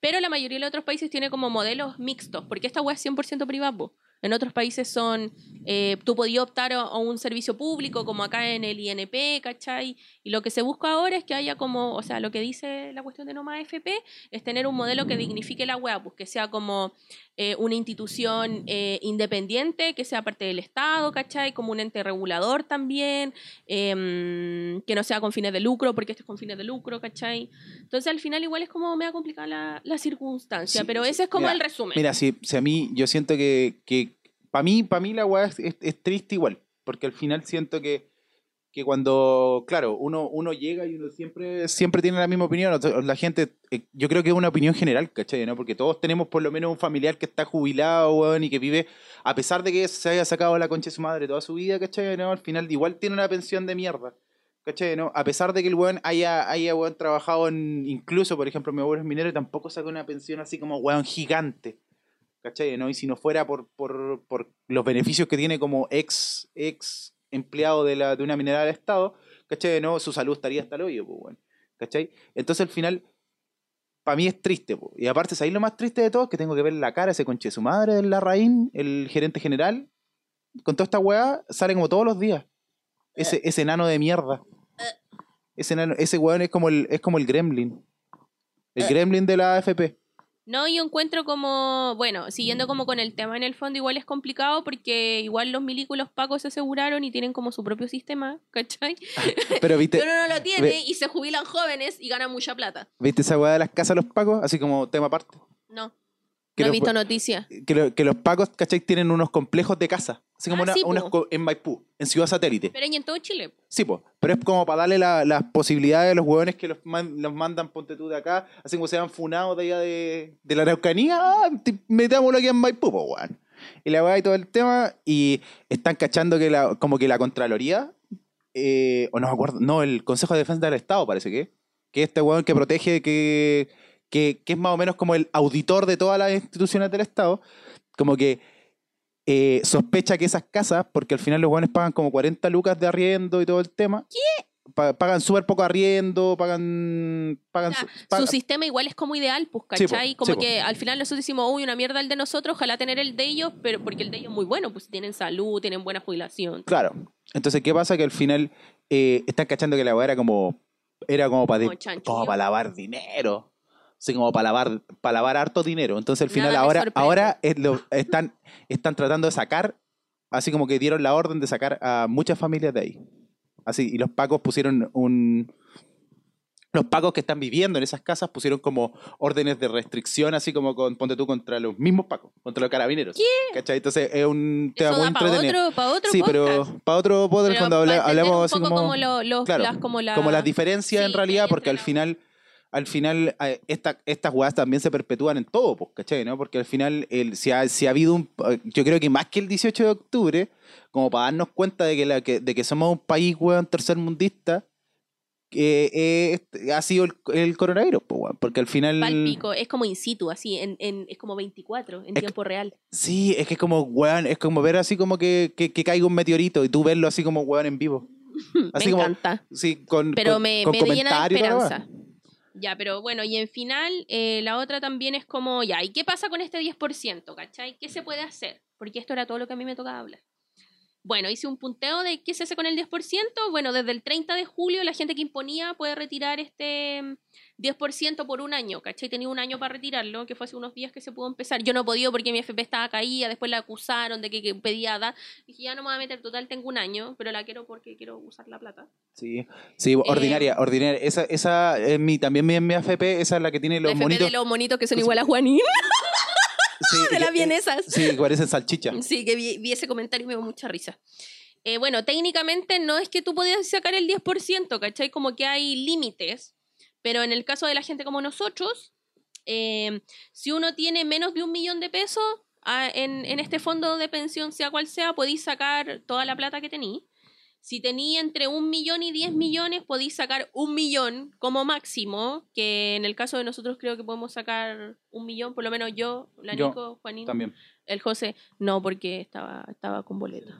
Pero la mayoría de los otros países tiene como modelos mixtos, porque esta wea es 100% privada. En otros países son, eh, tú podías optar a, a un servicio público, como acá en el INP, ¿cachai? Y lo que se busca ahora es que haya como, o sea, lo que dice la cuestión de no más AFP es tener un modelo que dignifique la wea, pues que sea como eh, una institución eh, independiente, que sea parte del Estado, ¿cachai? Como un ente regulador también, em, que no sea con fines de lucro, porque este es con fines de lucro, ¿cachai? Entonces al final igual es como me da complicada la, la circunstancia, Sí, pero ese es como Mira, el resumen. Mira, si, si a mí, yo siento que, que para mí, para mí la weá es, es- triste igual, porque al final siento que, que cuando, claro, uno, uno llega y uno siempre, siempre tiene la misma opinión, la gente, eh, yo creo que es una opinión general, ¿cachai? ¿no? Porque todos tenemos por lo menos un familiar que está jubilado, weón, y que vive, a pesar de que se haya sacado la concha de su madre toda su vida, ¿cachai? ¿no? Al final igual tiene una pensión de mierda. ¿Cachai? ¿no? A pesar de que el weón haya, haya weón, trabajado en, incluso, por ejemplo, mi abuelo es minero y tampoco saca una pensión así como weón gigante. ¿Cachai? ¿no? Y si no fuera por, por, por los beneficios que tiene como ex, ex empleado de, la, de una mineral del Estado, ¿cachai? ¿no? Su salud estaría hasta el hoyo, pues, weón. ¿Cachai? Entonces al final, para mí es triste, po. y aparte, ¿sabéis lo más triste de todo? Que tengo que ver la cara de ese conche de su madre, del Larraín, el gerente general, con toda esta weá, sale como todos los días. Ese, ese enano de mierda. Ese, enano- ese weón es como el, es como el gremlin. El gremlin de la AFP. No, yo encuentro como, bueno, siguiendo como con el tema en el fondo, igual es complicado porque igual los milicos y los pacos se aseguraron y tienen como su propio sistema, <laughs> ¿cachai? Pero viste, Pero no lo tiene ve- y se jubilan jóvenes y ganan mucha plata. ¿viste esa weá de las casas de los pacos? Así como tema aparte. No, Que no he visto noticias. que, lo- que los pacos, ¿cachai? Tienen unos complejos de casa. Así como Ah, una, sí, en Maipú, en Ciudad Satélite. Pero en todo Chile. Sí, po. Pero es como para darle la- las posibilidades a los hueones que los, man- los mandan, ponte tú de acá, así como sean funados de allá de, de la Araucanía, ah, metámoslo aquí en Maipú, po, weón. Y la weá y todo el tema, y están cachando que la, como que la Contraloría, eh, o no me acuerdo, no, el Consejo de Defensa del Estado parece que, que este weón que protege, que, que, que es más o menos como el auditor de todas las instituciones del Estado, como que eh, sospecha que esas casas, porque al final los hueones pagan como 40 lucas de arriendo y todo el tema. ¿Qué? pagan súper poco arriendo, pagan. pagan, O sea, su- pagan- Su sistema igual es como ideal, pues, Sí, po, ¿cachai? sí, como po. que al final nosotros decimos, uy, una mierda el de nosotros, ojalá tener el de ellos, pero porque el de ellos es muy bueno, pues tienen salud, tienen buena jubilación. Claro. Entonces, ¿qué pasa? Que al final eh, están cachando que la weá era como. Era como para como para lavar dinero. Así como para lavar, para lavar harto dinero. Entonces al final Nada ahora, ahora es lo- están, están tratando de sacar, así como que dieron la orden de sacar a muchas familias de ahí. Así, y los pacos pusieron un. Los pacos que están viviendo en esas casas pusieron como órdenes de restricción, así como con, ponte tú contra los mismos pacos, contra los carabineros. ¿Qué? ¿Cachai? Entonces es un tema muy da para entretenido. otro, pa' otro Sí, podcast. pero para otro podcast Pero cuando hablamos así como, como lo- los- claro, las, como la- como las diferencias Sí, en realidad, porque al final, al final eh, esta, estas weas también se perpetúan en todo, pues, ¿cachai? ¿no? Porque al final, el, si, ha, si ha habido un, yo creo que más que el 18 de octubre, como para darnos cuenta de que, la, que, de que somos un país, weón, tercermundista, que eh, este, ha sido el, el coronavirus, pues, weón, porque al final... Palpico, es como in situ, así, en, en- es como 24 en Es tiempo real. Sí, es que es como, weón, es como ver así como que, que, que caiga un meteorito y tú verlo así como, weón, en vivo. <laughs> Así me como- encanta. Sí, con, Pero con- me, con me llena de esperanza. Ya, pero bueno, y en final, eh, la otra también es como, ya, ¿y qué pasa con este 10%? ¿Cachai? ¿Qué se puede hacer? Porque esto era todo lo que a mí me tocaba hablar. Bueno, hice un punteo de qué se hace con el 10%. Bueno, desde el 30 de julio la gente que imponía puede retirar este mm, 10% por un año, ¿cachai? Tenía un año para retirarlo, que fue hace unos días que se pudo empezar. Yo no podía porque mi FP estaba caída, después la acusaron de que, que pedía dar. Dije, ya no me voy a meter, total, tengo un año, pero la quiero porque quiero usar la plata. Sí, sí, ordinaria, ordinaria. Esa, esa es mi, también mi, mi AFP, esa es la que tiene los la FP monitos. de los monitos que son igual a Juanín, <laughs> sí, <laughs> de las que- vienesas. Sí, que parecen salchicha. Sí, que vi, vi ese comentario y me dio mucha risa. Eh, bueno, técnicamente no es que tú podías sacar el 10%, ¿cachai? Como que hay límites, pero en el caso de la gente como nosotros, eh, si uno tiene menos de un millón de pesos ah, en, en este fondo de pensión, sea cual sea, podéis sacar toda la plata que tení. Si tenía entre un millón y diez millones, podéis sacar un millón como máximo, que en el caso de nosotros creo que podemos sacar un millón, por lo menos yo, la Yo Nico, Juanín, También. el José, no, porque estaba, estaba con boleta.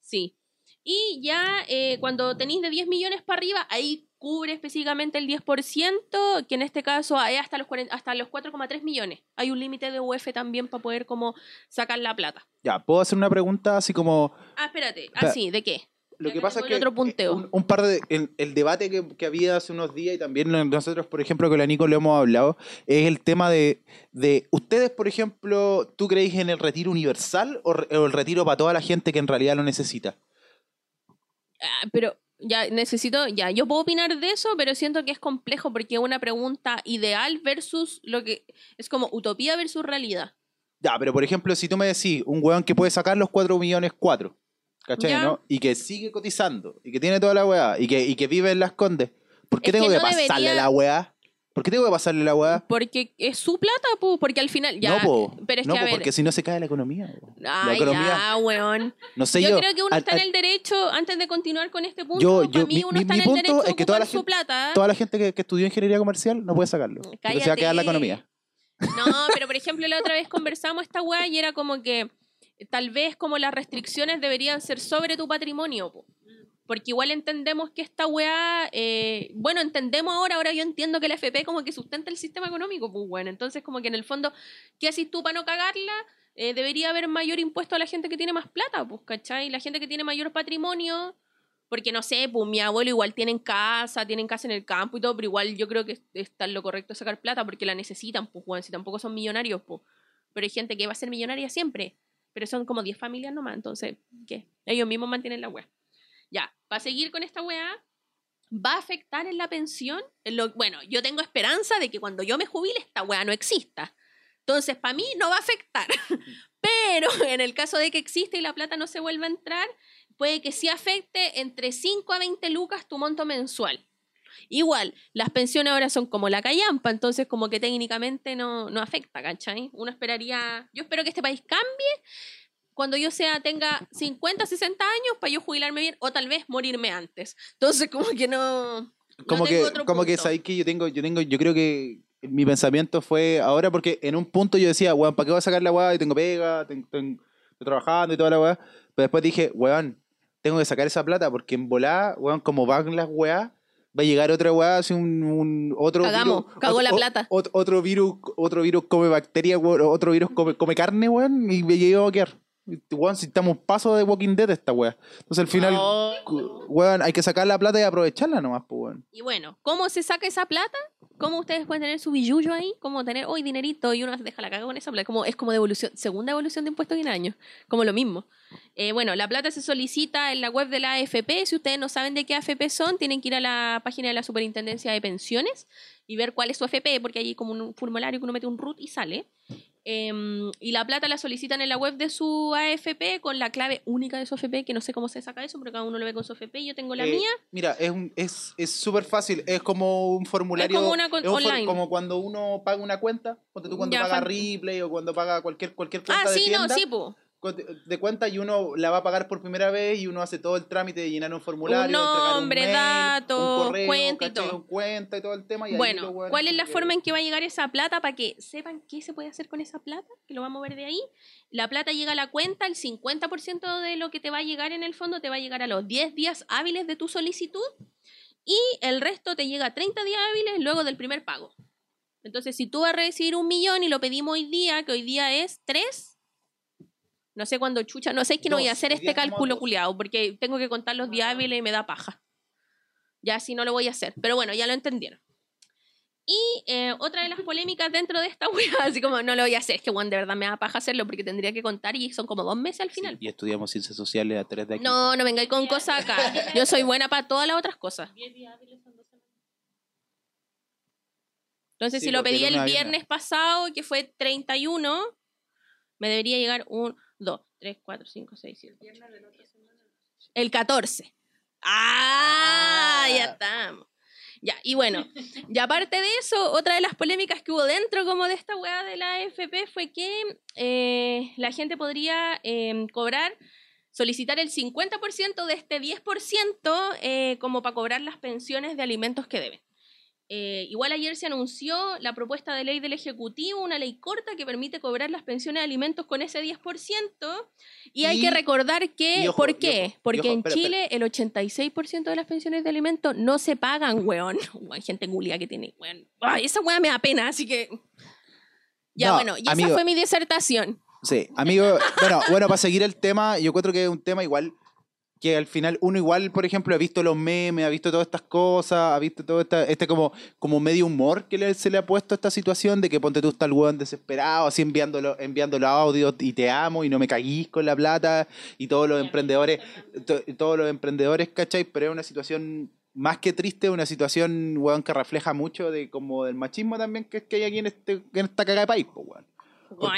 Sí. Y ya eh, cuando tenéis de 10 millones para arriba, ahí cubre específicamente el 10%, que en este caso hay hasta los, 40 hasta los 4,3 millones. Hay un límite de UF también para poder como sacar la plata. Ya, ¿puedo hacer una pregunta así como... Ah, espérate. Ah, Espera. sí, ¿de qué? Lo que que pasa es que otro punteo. un, un par de... El, el debate que, que había hace unos días y también nosotros, por ejemplo, con la Nico lo hemos hablado, es el tema de... de ustedes, por ejemplo, ¿tú creéis en el retiro universal o, o el retiro para toda la gente que en realidad lo necesita? Ah, pero ya necesito, ya, yo puedo opinar de eso, pero siento que es complejo porque es una pregunta ideal versus lo que es como utopía versus realidad. Ya, pero por ejemplo, si tú me decís un weón que puede sacar los 4 millones 4, ¿cachai? Ya. ¿no? Y que sigue cotizando, y que tiene toda la weá, y que, y que vive en las condes, ¿por qué Es tengo que pasarle debería- la weá? ¿Por qué tengo que pasarle la weá? Porque es su plata, pues, porque al final ya. no, po. pero es no, que a po, ver. porque si no se cae la economía. po. la economía, ya, weón. no sé yo, yo. creo que uno está en el derecho, antes de continuar con este punto, Yo- para yo- mí mi- uno mi- está mi en el derecho de es que toda la su gente- plata. Toda la gente que, que estudió ingeniería comercial no puede sacarlo. Porque se va a quedar la Cállate. economía. No, pero por ejemplo, la otra vez conversamos esta weá y era como que tal vez como las restricciones deberían ser sobre tu patrimonio, po. Porque igual entendemos que esta weá, eh, bueno, entendemos ahora, ahora yo entiendo que la FP como que sustenta el sistema económico, pues bueno, entonces como que en el fondo, ¿qué haces tú para no cagarla? Eh, debería haber mayor impuesto a la gente que tiene más plata, pues, ¿cachai? La gente que tiene mayor patrimonio, porque no sé, pues mi abuelo igual tienen casa, tienen casa en el campo y todo, pero igual yo creo que está lo correcto sacar plata porque la necesitan, pues, weón, si tampoco son millonarios, pues. Pero hay gente que va a ser millonaria siempre, pero son como 10 familias nomás, entonces, ¿qué? Ellos mismos mantienen la weá. Ya, para seguir con esta weá, ¿va a afectar en la pensión? Bueno, yo tengo esperanza de que cuando yo me jubile esta weá no exista. Entonces, para mí no va a afectar. <laughs> Pero en el caso de que existe y la plata no se vuelva a entrar, puede que sí afecte entre 5 a 20 lucas tu monto mensual. Igual, las pensiones ahora son como la callampa, entonces como que técnicamente no, no afecta, ¿cachai? Uno esperaría, yo espero que este país cambie cuando yo sea tenga 50, 60 años para yo jubilarme bien o tal vez morirme antes. Entonces como que no... no Como que, como que sabéis que yo tengo, yo tengo, yo creo que mi pensamiento fue ahora porque en un punto yo decía, weón, ¿para qué voy a sacar la weá? Y tengo pega, tengo, tengo- estoy trabajando y toda la weá. Pero después dije, weón, tengo que sacar esa plata porque en volada, weón, como van las weas, va a llegar otra weá, así un, un- otro Cagamos, virus. cagó otro- la plata. ot- Otro virus, otro virus come bacterias, otro virus come, come carne, weón, y me llevo a quedar. Weón, si estamos paso de Walking Dead esta weá. Entonces al final, weón, hay que sacar la plata y aprovecharla nomás, pues, weón. Y bueno, ¿cómo se saca esa plata? ¿Cómo ustedes pueden tener su billullo ahí? ¿Cómo tener hoy dinerito y uno se deja la caga con esa plata? Como, es como devolución, segunda devolución de impuestos en año. Como lo mismo. Eh, bueno, la plata se solicita en la web de la AFP. Si ustedes no saben de qué AFP son, tienen que ir a la página de la Superintendencia de Pensiones y ver cuál es su AFP, porque hay como un formulario que uno mete un root y sale. Em, y la plata la solicitan en la web de su AFP con la clave única de su AFP, que no sé cómo se saca eso, pero cada uno lo ve con su AFP. Yo tengo la Eh, mía. Mira, es un- es es súper fácil. Es como un formulario. como una con- es un for- online. como cuando uno paga una cuenta. Ponte tú cuando Ya, paga Ripley o cuando paga cualquier, cualquier cuenta Ah, de sí, no, sí, po. De cuenta y uno la va a pagar por primera vez y uno hace todo el trámite de llenar un formulario, Un nombre, datos, cuenta y todo. Un cuenta y todo el tema. Y ahí Bueno, ¿cuál es la que- forma en que va a llegar esa plata para que sepan qué se puede hacer con esa plata? Que lo vamos a ver de ahí. La plata llega a la cuenta, el 50% de lo que te va a llegar en el fondo te va a llegar a los 10 días hábiles de tu solicitud y el resto te llega a 30 días hábiles luego del primer pago. Entonces, si tú vas a recibir un millón y lo pedimos hoy día, que hoy día es 3, no sé cuándo chucha, no sé que no voy a hacer este cálculo culiado porque tengo que contar los días hábiles y me da paja. Ya si no lo voy a hacer. Pero bueno, ya lo entendieron. Y eh, otra de las polémicas dentro de esta <laughs> wea, así como no lo voy a hacer, es que Juan de verdad me da paja hacerlo porque tendría que contar y son como dos meses al final. Sí, y estudiamos ciencias sociales a tres de aquí. No, no vengáis con cosas acá. Yo soy buena para todas las otras cosas. Entonces, Sí, si lo pedí el viernes pasado, que fue 31, me debería llegar un 2, 3, 4, 5, 6, 7. El 14. ¡Ah! Ya estamos. Ya, y bueno, y aparte de eso, otra de las polémicas que hubo dentro como de esta weá de la AFP fue que eh, la gente podría eh, cobrar, solicitar el 50% de este 10% eh, como para cobrar las pensiones de alimentos que deben. Eh, igual ayer se anunció la propuesta de ley del Ejecutivo, una ley corta que permite cobrar las pensiones de alimentos con ese 10%. Y hay que recordar que, ojo, ¿por qué? ojo, Porque ojo, en espera, Chile el 86% de las pensiones de alimentos no se pagan, weón. <laughs> Weón, gente gulia que tiene, weón. Ay, esa weá me da pena, así que... Ya, No, bueno, y esa amigo. fue mi disertación. Sí, amigo, bueno, bueno, para seguir el tema, yo encuentro que es un tema igual que al final uno igual, por ejemplo, ha visto los memes, ha visto todas estas cosas, ha visto todo esta, este como, como medio humor que le- se le ha puesto a esta situación de que ponte tú está el weón desesperado, así enviándolo, enviándolo audios y te amo y no me caguís con la plata y todos los emprendedores, to- todos los emprendedores, ¿cachai? Pero es una situación más que triste, una situación, weón, que refleja mucho de como del machismo también que, que hay aquí en, este, en esta cagada de país, pues, weón.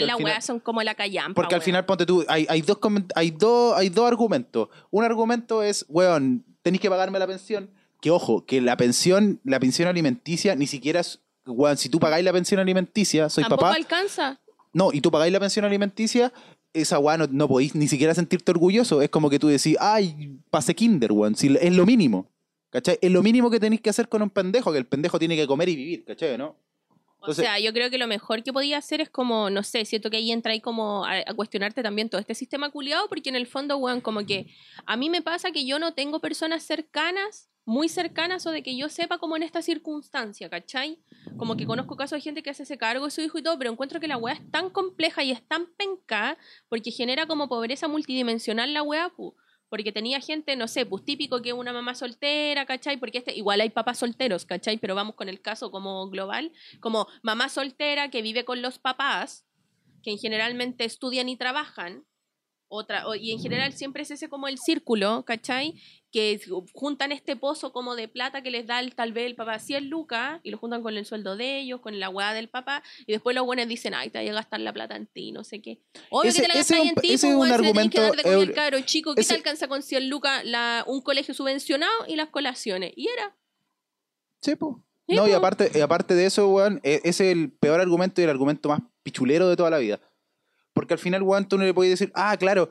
Las weas son como la callampa, porque al weón. final, ponte tú, hay, hay, dos, hay, dos, hay dos argumentos. Un argumento es, weón, tenéis que pagarme la pensión. Que ojo, que la pensión, la pensión alimenticia ni siquiera es, weón, si tú pagáis la pensión alimenticia, soy Tampoco papá. alcanza. No, y tú pagáis la pensión alimenticia, esa no, no podéis ni siquiera sentirte orgulloso. Es como que tú decís, ay, pase kinder, weón. Si es lo mínimo. ¿Cachai? Es lo mínimo que tenéis que hacer con un pendejo, que el pendejo tiene que comer y vivir, ¿cachai? ¿No? Entonces- o sea, yo creo que lo mejor que podía hacer es como, no sé, siento que ahí entra ahí como a, a cuestionarte también todo este sistema culiado, porque en el fondo, weón, como que a mí me pasa que yo no tengo personas cercanas, muy cercanas, o de que yo sepa como en esta circunstancia, ¿cachai? Como que conozco casos de gente que hace ese cargo de su hijo y todo, pero encuentro que la weá es tan compleja y es tan penca, porque genera como pobreza multidimensional la weá, pu. Porque tenía gente, no sé, pues típico que una mamá soltera, ¿cachai? Porque este, igual hay papás solteros, ¿cachai? Pero vamos con el caso como global, como mamá soltera que vive con los papás, que generalmente estudian y trabajan, otra, y en general siempre es ese como el círculo, ¿cachai? Que juntan este pozo como de plata que les da el, tal vez el papá 100 lucas y lo juntan con el sueldo de ellos, con la weá del papá, y después los buenos dicen, ay, te voy a gastar la plata en ti, no sé qué. Obvio Ese- que te la gastas un- en ti, ese pues, es un si tenés que argumento de comer euro- caro chico, ¿qué ese- te alcanza con 100 lucas la, un colegio subvencionado y las colaciones? Y era. Sí. Sí, No, y aparte, y aparte de eso, weón, e- ese es el peor argumento y el argumento más pichulero de toda la vida. Porque al final, weón, tú no le puedes decir, ah, claro,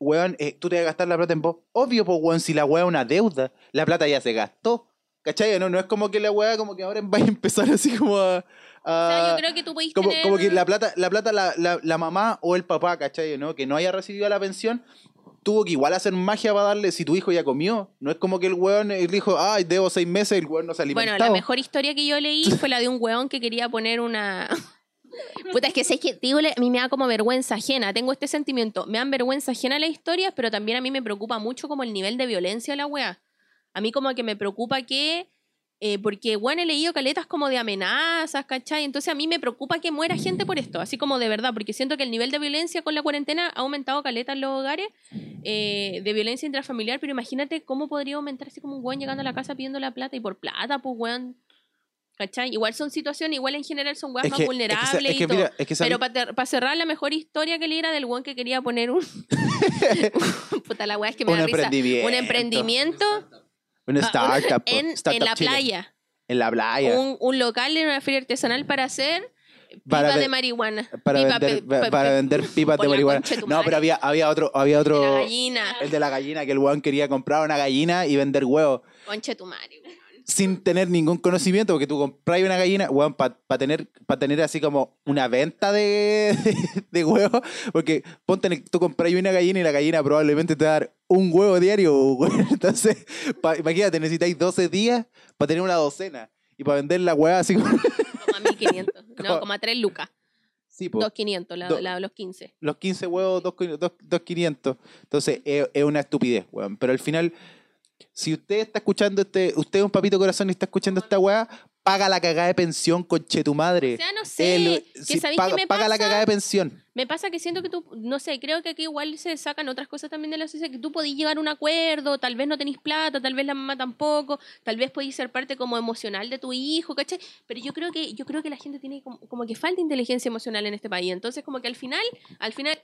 weón, eh, tú te vas a gastar la plata en vos. Obvio, pues, weón, si la weá es una deuda, la plata ya se gastó. ¿Cachai? No, no es como que la weá, como que ahora <laughs> va a empezar así como a. O sea, yo creo que tú podés como, tener... como que la plata, la plata, la, la, la mamá o el papá, ¿cachai? ¿no? Que no haya recibido la pensión, tuvo que igual hacer magia para darle si tu hijo ya comió. No es como que el weón dijo, ay, debo seis meses, el weón no se ha Bueno, la mejor historia que yo leí <laughs> fue la de un weón que quería poner una... Puta, es que sé que, digo, a mí me da como vergüenza ajena. Tengo este sentimiento. Me dan vergüenza ajena las historias, pero también a mí me preocupa mucho como el nivel de violencia de la wea. A mí como que me preocupa que... eh, porque, bueno, he leído caletas como de amenazas, ¿cachai? Entonces a mí me preocupa que muera gente por esto, así como de verdad, porque siento que el nivel de violencia con la cuarentena ha aumentado caleta en los hogares eh, de violencia intrafamiliar, pero imagínate cómo podría aumentar así como un weón llegando a la casa pidiendo la plata y por plata, pues weón. ¿Cachai? Igual son situaciones, igual en general son weas más que- es que vulnerables y todo. mira, Pero para cerrar, la mejor historia que leí era del weón que quería poner un. <laughs> Puta, la wea es que me Un da risa. emprendimiento. Un emprendimiento startup. Ah, en, startup en la Chile. playa. En la playa. Un, un local en una feria artesanal para hacer Para de marihuana. para, Pipa vender, pe- pe- para pe- vender <laughs> pipas de marihuana. No, pero había, había otro, había de la otro. gallina. El de la gallina, que el weón quería comprar una gallina y vender huevos. Concha de tu madre. Sin tener ningún conocimiento, porque tú compras una gallina, weón, para tener, pa tener así como una venta de, <laughs> de, huevos, porque ponte, en el- tú compras una gallina y la gallina probablemente te va a dar un huevo diario, <laughs> weón. Entonces, pa- imagínate, necesitáis 12 días para tener una docena y para vender la hueá así como... Como a 1500. <laughs> No, Como- como a 3 lucas. Sí, po. 2500, la, Do- la- los 15. los 15 huevos, 2.500. Entonces, es, es una estupidez, weón. Pero al final, si usted está escuchando este, usted es un papito corazón y está escuchando esta weá, paga la cagada de pensión, conche tu madre. O sea, no sé. El- que si ¿sabéis paga, me paga la cagada de pensión. Me pasa que siento que tú, no sé, creo que aquí igual se sacan otras cosas también de la sociedad, que tú podís llegar a un acuerdo, tal vez no tenéis plata, tal vez la mamá tampoco, tal vez podéis ser parte como emocional de tu hijo, ¿cachai? Pero yo creo que, yo creo que la gente tiene como, como que falta inteligencia emocional en este país. Entonces, como que al final, al final.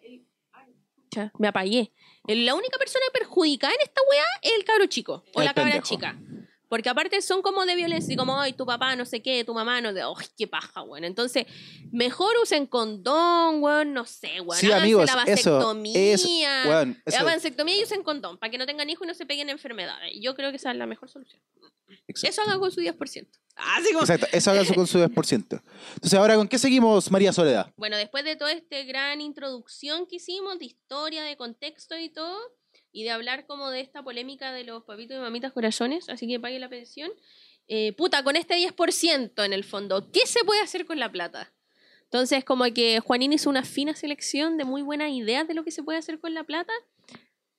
Me apagué. La única persona perjudicada en esta weá es el cabro chico o El la cabra pendejo. chica. Porque aparte son como de violencia, y como, ay, tu papá no sé qué, tu mamá no sé, ay, qué paja, weón. Entonces, mejor usen condón, weón, no sé, weón. Sí, Háganse amigos, la vasectomía. eso, weón, eso- La vasectomía y usen condón, para que no tengan hijos y no se peguen enfermedades. Yo creo que esa es la mejor solución. Exacto. Eso hagan con su 10%. Así como... Exacto, eso haga su con su 10%. Entonces, ahora, ¿con qué seguimos, María Soledad? Bueno, después de toda esta gran introducción que hicimos, de historia, de contexto y todo, y de hablar como de esta polémica de los papitos y mamitas corazones, así que pague la pensión, eh, puta, con este 10% en el fondo, ¿qué se puede hacer con la plata? Entonces, como que Juanín hizo una fina selección de muy buenas ideas de lo que se puede hacer con la plata.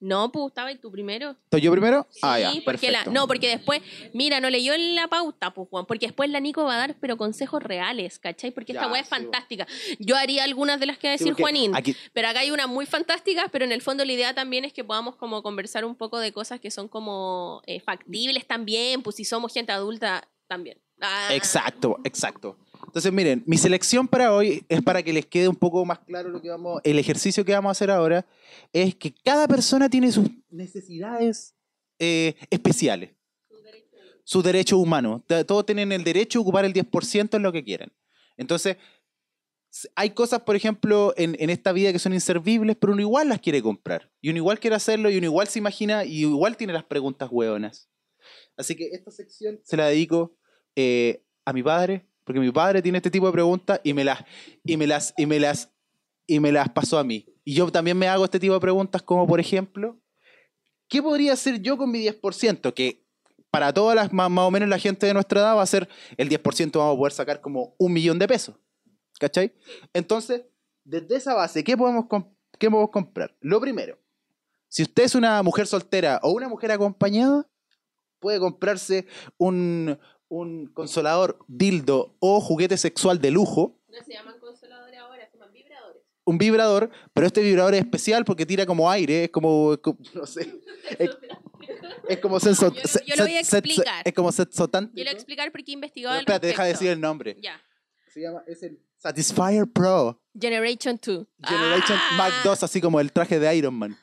No, pues estaba ahí tú primero. ¿Estoy yo primero? ah, Sí, ya, porque la, perfecto. no, porque después, mira, no leyó en la pauta, pues, Juan, porque después la Nico va a dar, pero consejos reales, ¿cachai? Porque esta weá es sí, fantástica. Yo haría algunas de las que va a decir Juanín, aquí- pero acá hay unas muy fantásticas, pero en el fondo la idea también es que podamos como conversar un poco de cosas que son como eh, factibles también, pues si somos gente adulta también. Ah, Exacto, exacto. Entonces, miren, mi selección para hoy es para que les quede un poco más claro lo que vamos, el ejercicio que vamos a hacer ahora, es que cada persona tiene sus necesidades eh, especiales, sus derechos humanos. Todos tienen el derecho a ocupar el 10% en lo que quieran. Entonces, hay cosas, por ejemplo, en, en esta vida que son inservibles, pero uno igual las quiere comprar. Y uno igual quiere hacerlo, y uno igual se imagina, y igual tiene las preguntas hueonas. Así que esta sección se la dedico eh, a mi padre, porque mi padre tiene este tipo de preguntas y me las, y me las, y me las, y me las pasó a mí. Y yo también me hago este tipo de preguntas, como por ejemplo, ¿qué podría hacer yo con mi 10%? Que para todas las, más, más o menos la gente de nuestra edad va a ser el 10% vamos a poder sacar como un millón de pesos. ¿Cachai? Entonces, desde esa base, ¿qué podemos, qué podemos comprar? Lo primero, si usted es una mujer soltera o una mujer acompañada, puede comprarse un, un consolador dildo o juguete sexual de lujo. No se llaman consoladores ahora, se llaman vibradores. un vibrador, pero este vibrador es especial porque tira como aire, es como, no sé, es, es como senso, Yo lo- yo lo voy a explicar. es como sexotántrico. Yo le voy a explicar por qué he investigado Pero espérate, deja de decir el nombre. Ya. Se llama, es el Satisfyer Pro. Generation 2. Generation Ah. Mark 2, así como el traje de Iron Man.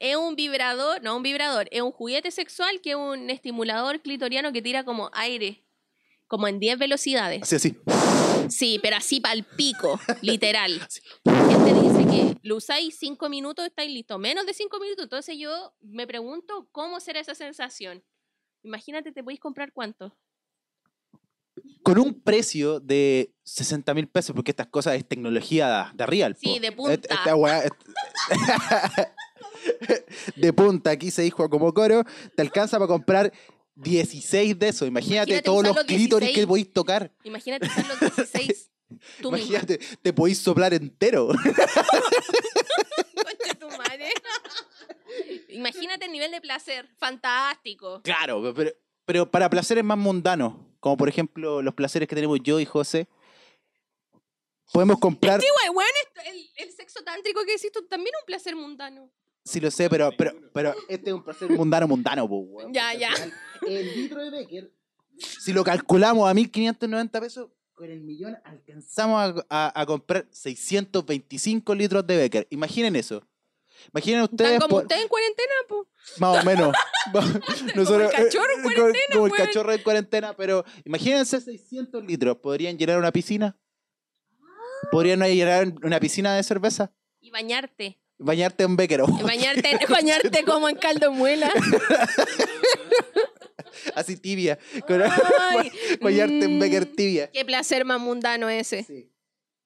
Es un vibrador, no un vibrador, es un juguete sexual que es un estimulador clitoriano que tira como aire, como en 10 velocidades. Así, así. Sí, pero así pa'l pico, <laughs> literal. La gente dice que lo usáis 5 minutos, estáis listos. Menos de 5 minutos. Entonces yo me pregunto cómo será esa sensación. Imagínate, ¿te podéis comprar cuánto? Con un precio de 60 mil pesos, porque estas cosas es tecnología de real. Sí, po. de punta. Esta <laughs> <laughs> de punta, aquí se dijo como coro, te alcanza para comprar 16 de esos. Imagínate, Imagínate todos los los clítoris que 16. podéis tocar. Imagínate usar los 16. <laughs> Tú misma. Imagínate, te podéis soplar entero. <laughs> Concha tu madre. Imagínate el nivel de placer. Fantástico. Claro, pero, pero para placeres más mundanos, como por ejemplo los placeres que tenemos yo y José, podemos comprar, Sí, güey, bueno, el, el sexo tántrico que tú también es un placer mundano. Sí lo sé, pero, pero, pero este es un placer mundano, mundano, po, weón. Ya, ya. El litro de Becker, si lo calculamos a 1.590 pesos, con el millón alcanzamos a, a- a comprar 625 litros de Becker. Imaginen eso. Imaginen ustedes, Están como por- ustedes en cuarentena, po. más o menos. <laughs> Nosotros, cachorro en eh, como- cuarentena, como el cachorro en cuarentena, pero imagínense 600 litros. ¿Podrían llenar una piscina? ¿Podrían llenar una piscina de cerveza? Y bañarte. Bañarte en Becker. Y bañarte, <laughs> bañarte como en caldo muela. Así tibia. con- Ay, <laughs> bañarte en mm, Becker tibia. Qué placer más mundano ese. Sí.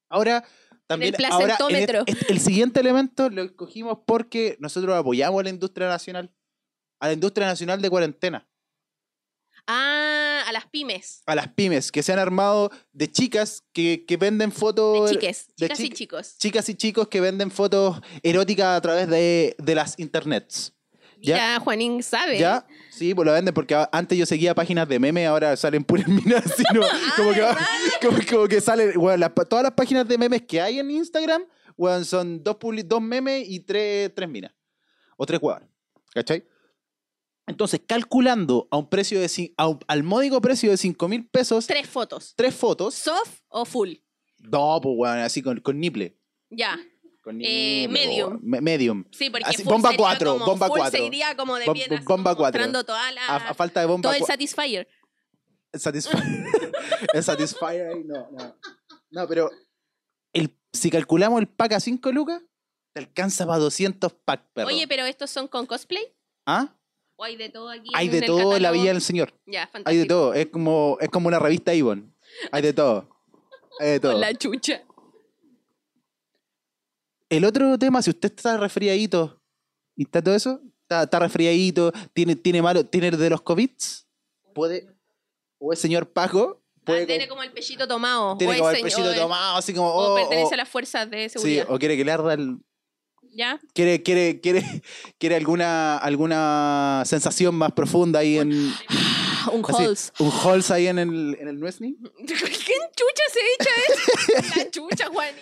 Ahora, también. el ahora, este- el siguiente elemento lo escogimos porque nosotros apoyamos a la industria nacional. A la industria nacional de cuarentena. Ah, a las pymes. A las pymes que se han armado de chicas que, que venden De fotos. chiques. de Chicas y chic- chicos. chicas y chicos que venden fotos eróticas a través de, de las internets. ¿Ya? Ya, Juanín sabe. ¿Ya? Sí, pues lo venden porque antes yo seguía páginas de memes, ahora salen puras <laughs> minas, así, ¿no? <laughs> como, que, <laughs> como, como que salen, bueno, las pa- todas las páginas de memes que hay en Instagram, bueno, son dos, dos memes y tres, tres minas. O tres huevas. ¿Cachai? Entonces, calculando a un precio de a un- al módico precio de 5 mil pesos, Tres fotos. tres fotos. ¿Soft o full? No, pues weón, así con, con niple. Ya. Con Eh, niple, medium. weón. Me- medium. Sí, porque Así, full bomba sería cuatro, como- bomba full cuatro. se iría como de bien, así bomba como cuatro. mostrando toda la, A, a falta de bomba todo el Satisfyer. Satisfyer. el Satisfyer <laughs> ahí, no, no. No, pero el, si calculamos el pack a 5 lucas, te alcanza para 200 pack, perro. Oye, pero estos son con cosplay. ¿Ah? ¿O hay de todo aquí? Hay de el todo en la? Villa del Señor. Ya, fantástico. Hay de todo. Es como, es como una revista Avon. Hay de todo. Hay de todo. Con la chucha. El otro tema, si usted está resfriadito y está todo eso, está, está resfriadito, tiene, tiene malo, tiene de los COVID, puede, o es señor Paco, puede Ah, tiene como el pellito tomado. tiene o como el señor- pechito tomado, así como, O oh, pertenece oh. a las fuerzas de Sí, seguridad. o quiere que le arda el, ¿Ya? quiere, quiere, quiere, <laughs> quiere alguna, alguna sensación más profunda ahí en <sighs> Un Halls. un Halls ahí en el, en el Nuesni. <laughs> ¿Quién chucha se echa eso? La <laughs> chucha, Juan.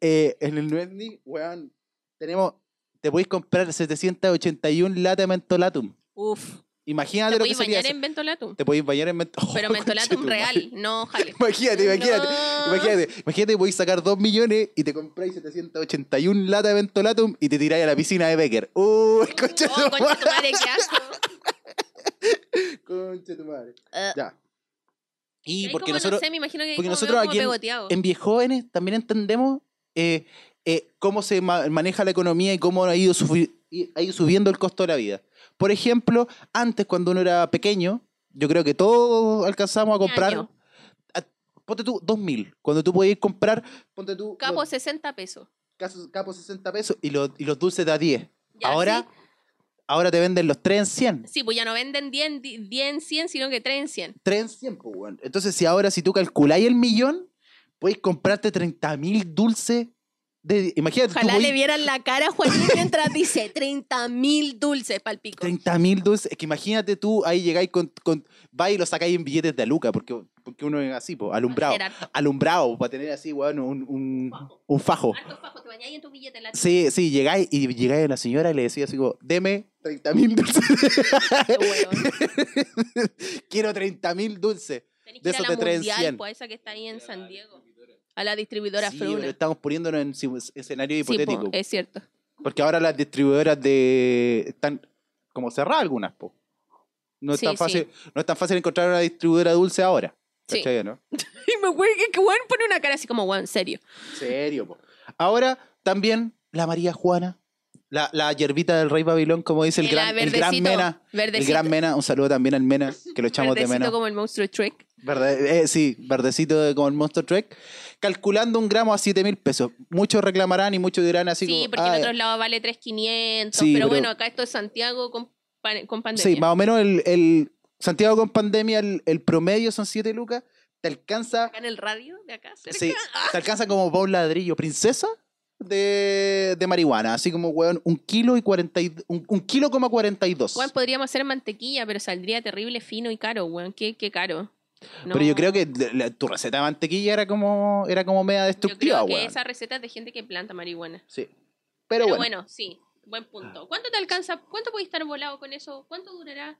Eh, en el Nuesni, weón, tenemos, te podéis comprar 781 lata de mentolatum. Uf. Imagínate ¿Te lo que podéis sería bañar eso. en Ventolatum? Te podéis bañar en mentolatum. Pero <laughs> Mentolatum real, no jale. Imagínate, imagínate. No. Imagínate, imagínate que podéis sacar 2 millones y te compráis 781 lata de Ventolatum y te tiráis a la piscina de Becker. Uy, concha de Oh, tu concha tu madre, qué asco. <laughs> Concha tu madre. Eh, Ya. Y porque nosotros, no sé, me imagino que porque nosotros aquí en- en Viejóvenes también entendemos eh, eh, cómo se ma- maneja la economía y cómo ido, ha ido subiendo el costo de la vida. Por ejemplo, antes cuando uno era pequeño, yo creo que todos alcanzamos a comprar, a- ponte tú, 2.000. Cuando tú podías comprar, ponte tú, Capo los 60 pesos. capos 60 pesos y los, y los dulces de a 10. Ya, ahora, sí. ahora te venden los 3 en 100. Sí, pues ya no venden 10 en di- 10 en 100, sino que 3 en 100. 3 en 100, pues, weón. Entonces, si ahora, si tú calculáis el millón, puedes comprarte 30.000 dulces de- imagínate, Ojalá voy- le vieran la cara a Juanín mientras dice <laughs> 30 mil dulces pa'l pico. 30 mil dulces. Es que imagínate tú, ahí llegáis con, con. vais y lo sacáis en billetes de Luca, porque, porque uno es así, po, alumbrado. Alumbrado, para tener así, weón, un, un, un fajo. fajos, te bañáis en tu billete en la Sí, sí, llegáis y llegáis a la señora y le decía así como, deme 30 mil dulces. <laughs> Quiero 30 mil dulces. Tenés De que ir a la mundial, 100. pues, esa que está ahí en San Diego. A la distribuidora Sí, Fruna. pero estamos poniéndonos en escenario Sí, po, hipotético. es cierto. Porque ahora las distribuidoras de están como cerradas algunas, po. No es, Sí, tan fácil, no es tan fácil encontrar una distribuidora dulce ahora. ¿Cachai, no? <laughs> Y me acuerdo que, weón pone una cara así como, weón, serio. serio, po. Ahora también la María Juana, la, la hierbita del rey Babilón, como dice el Eh, gran, la el gran verdecito, Mena. El gran Mena, un saludo también al Mena, que lo echamos de menos. como el monstruo Trek. Verde- eh, sí, verdecito de- como el Monster Trek. Calculando un gramo a 7 mil pesos. Muchos reclamarán y muchos dirán así Sí, como. porque "Ah, en otros lados vale 3.500. Sí, pero, pero- bueno, acá esto es Santiago con, con pandemia. Sí, más o menos el, el Santiago con pandemia, el, el promedio son 7 lucas. Te alcanza. Acá en el radio de acá cerca. Sí, <laughs> te alcanza como para un ladrillo princesa de, de marihuana. Así como, weón, un kilo y 40 y- un, un kilo coma 42. Weón, podríamos hacer mantequilla, pero saldría terrible, fino y caro, weón. Qué, qué caro. Pero yo creo que la- tu receta de mantequilla era como, era como media Yo destructiva, creo que weón. esa receta es de gente que planta marihuana. Sí. Pero, Pero, bueno. bueno, sí, buen punto. ¿Cuánto te alcanza? ¿Cuánto puedes estar volado con eso? ¿Cuánto durará?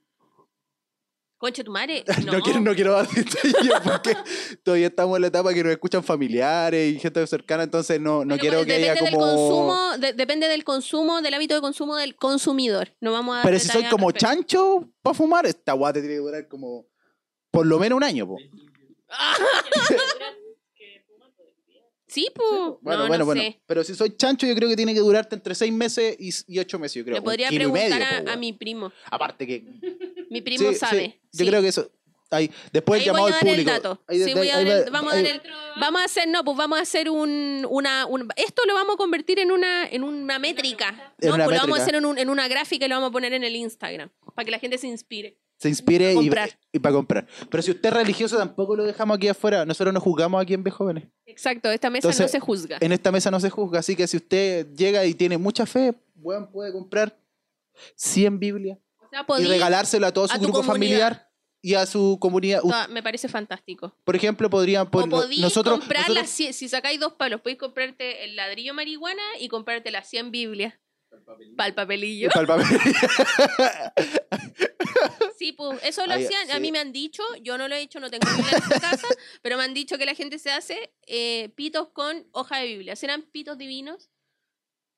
Conche tu madre. <laughs> No, No, quiero, no quiero dar detalles <laughs> porque todavía estamos en la etapa que nos escuchan familiares y gente cercana, entonces no, no Pero quiero pues, que haya del como... consumo, de- depende del consumo, del hábito de consumo del consumidor. No vamos a Pero si soy como chancho para fumar, esta guata tiene que durar como por lo menos un año. Po. Sí, pues. Bueno, no, bueno, no bueno. sé. Pero si soy chancho, yo creo que tiene que durarte entre seis meses y, y ocho meses, yo creo. Le podría preguntar medio, a, po, a weón. mi primo. Aparte que... Mi primo sí, sabe. sí, Yo sí. creo que eso... Ahí, después Ahí el voy llamado a al dar el público. dato. Ahí- Sí, voy a ahí dar el- va- vamos a ahí- dar el- Vamos a hacer, no, pues vamos a hacer un, una, un- esto lo vamos a convertir en una, en una métrica. En No, una pues lo vamos a hacer en, un- en una gráfica y lo vamos a poner en el Instagram. Para que la gente se inspire. Se inspire y, y para comprar. Pero si usted es religioso, tampoco lo dejamos aquí afuera. Nosotros nos juzgamos aquí en B Jóvenes. Exacto, esta mesa no se juzga. En esta mesa no se juzga, así que si usted llega y tiene mucha fe, weón, puede comprar 100 Biblias O sea, y regalárselo a todo su a grupo comunidad. familiar y a su comunidad. Toda- me parece fantástico. Por ejemplo, podrían nosotros, comprar nosotros- las 100 si sacáis dos palos, podéis comprarte el ladrillo marihuana y comprarte las 100 Biblias. Para el papelillo. Pa'l papel. <laughs> Sí, pues eso lo hacían. A mí me han dicho, yo no lo he hecho, no tengo Biblia en esta casa, <laughs> pero me han dicho que la gente se hace eh, pitos con hoja de Biblia. ¿Serán pitos divinos?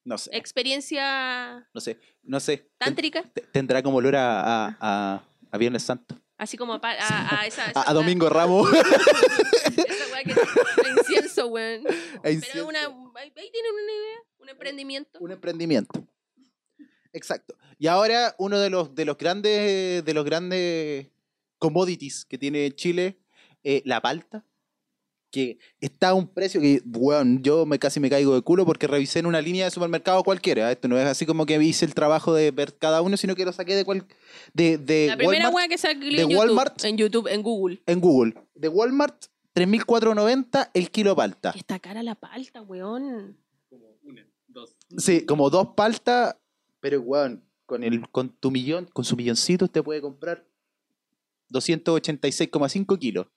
no sé, Experiencia no sé, no sé. Tántrica, te- Tendrá como olor a, a, a- a Viernes Santo. así como a, pa- a, a esa, esa A, Domingo Ramos. <laughs> Esa weá que a incienso, weón. <laughs> Pero una, ahí tienen una idea, un emprendimiento. un emprendimiento. Exacto. Y ahora uno de los de los grandes de los grandes commodities que tiene Chile, eh, la palta, que está a un precio que, bueno, yo me casi me caigo de culo porque revisé en una línea de supermercado cualquiera. Esto no es así como que hice el trabajo de ver cada uno, sino que lo saqué de cual, de, de La primera Walmart que salió de en YouTube, Walmart. en YouTube, en Google. en Google. De Walmart, 3.490 el kilo palta. Está cara la palta, weón. Como una, dos. Sí, como dos paltas, pero weón, con el con tu millón, con su milloncito usted puede comprar 286,5 kilos.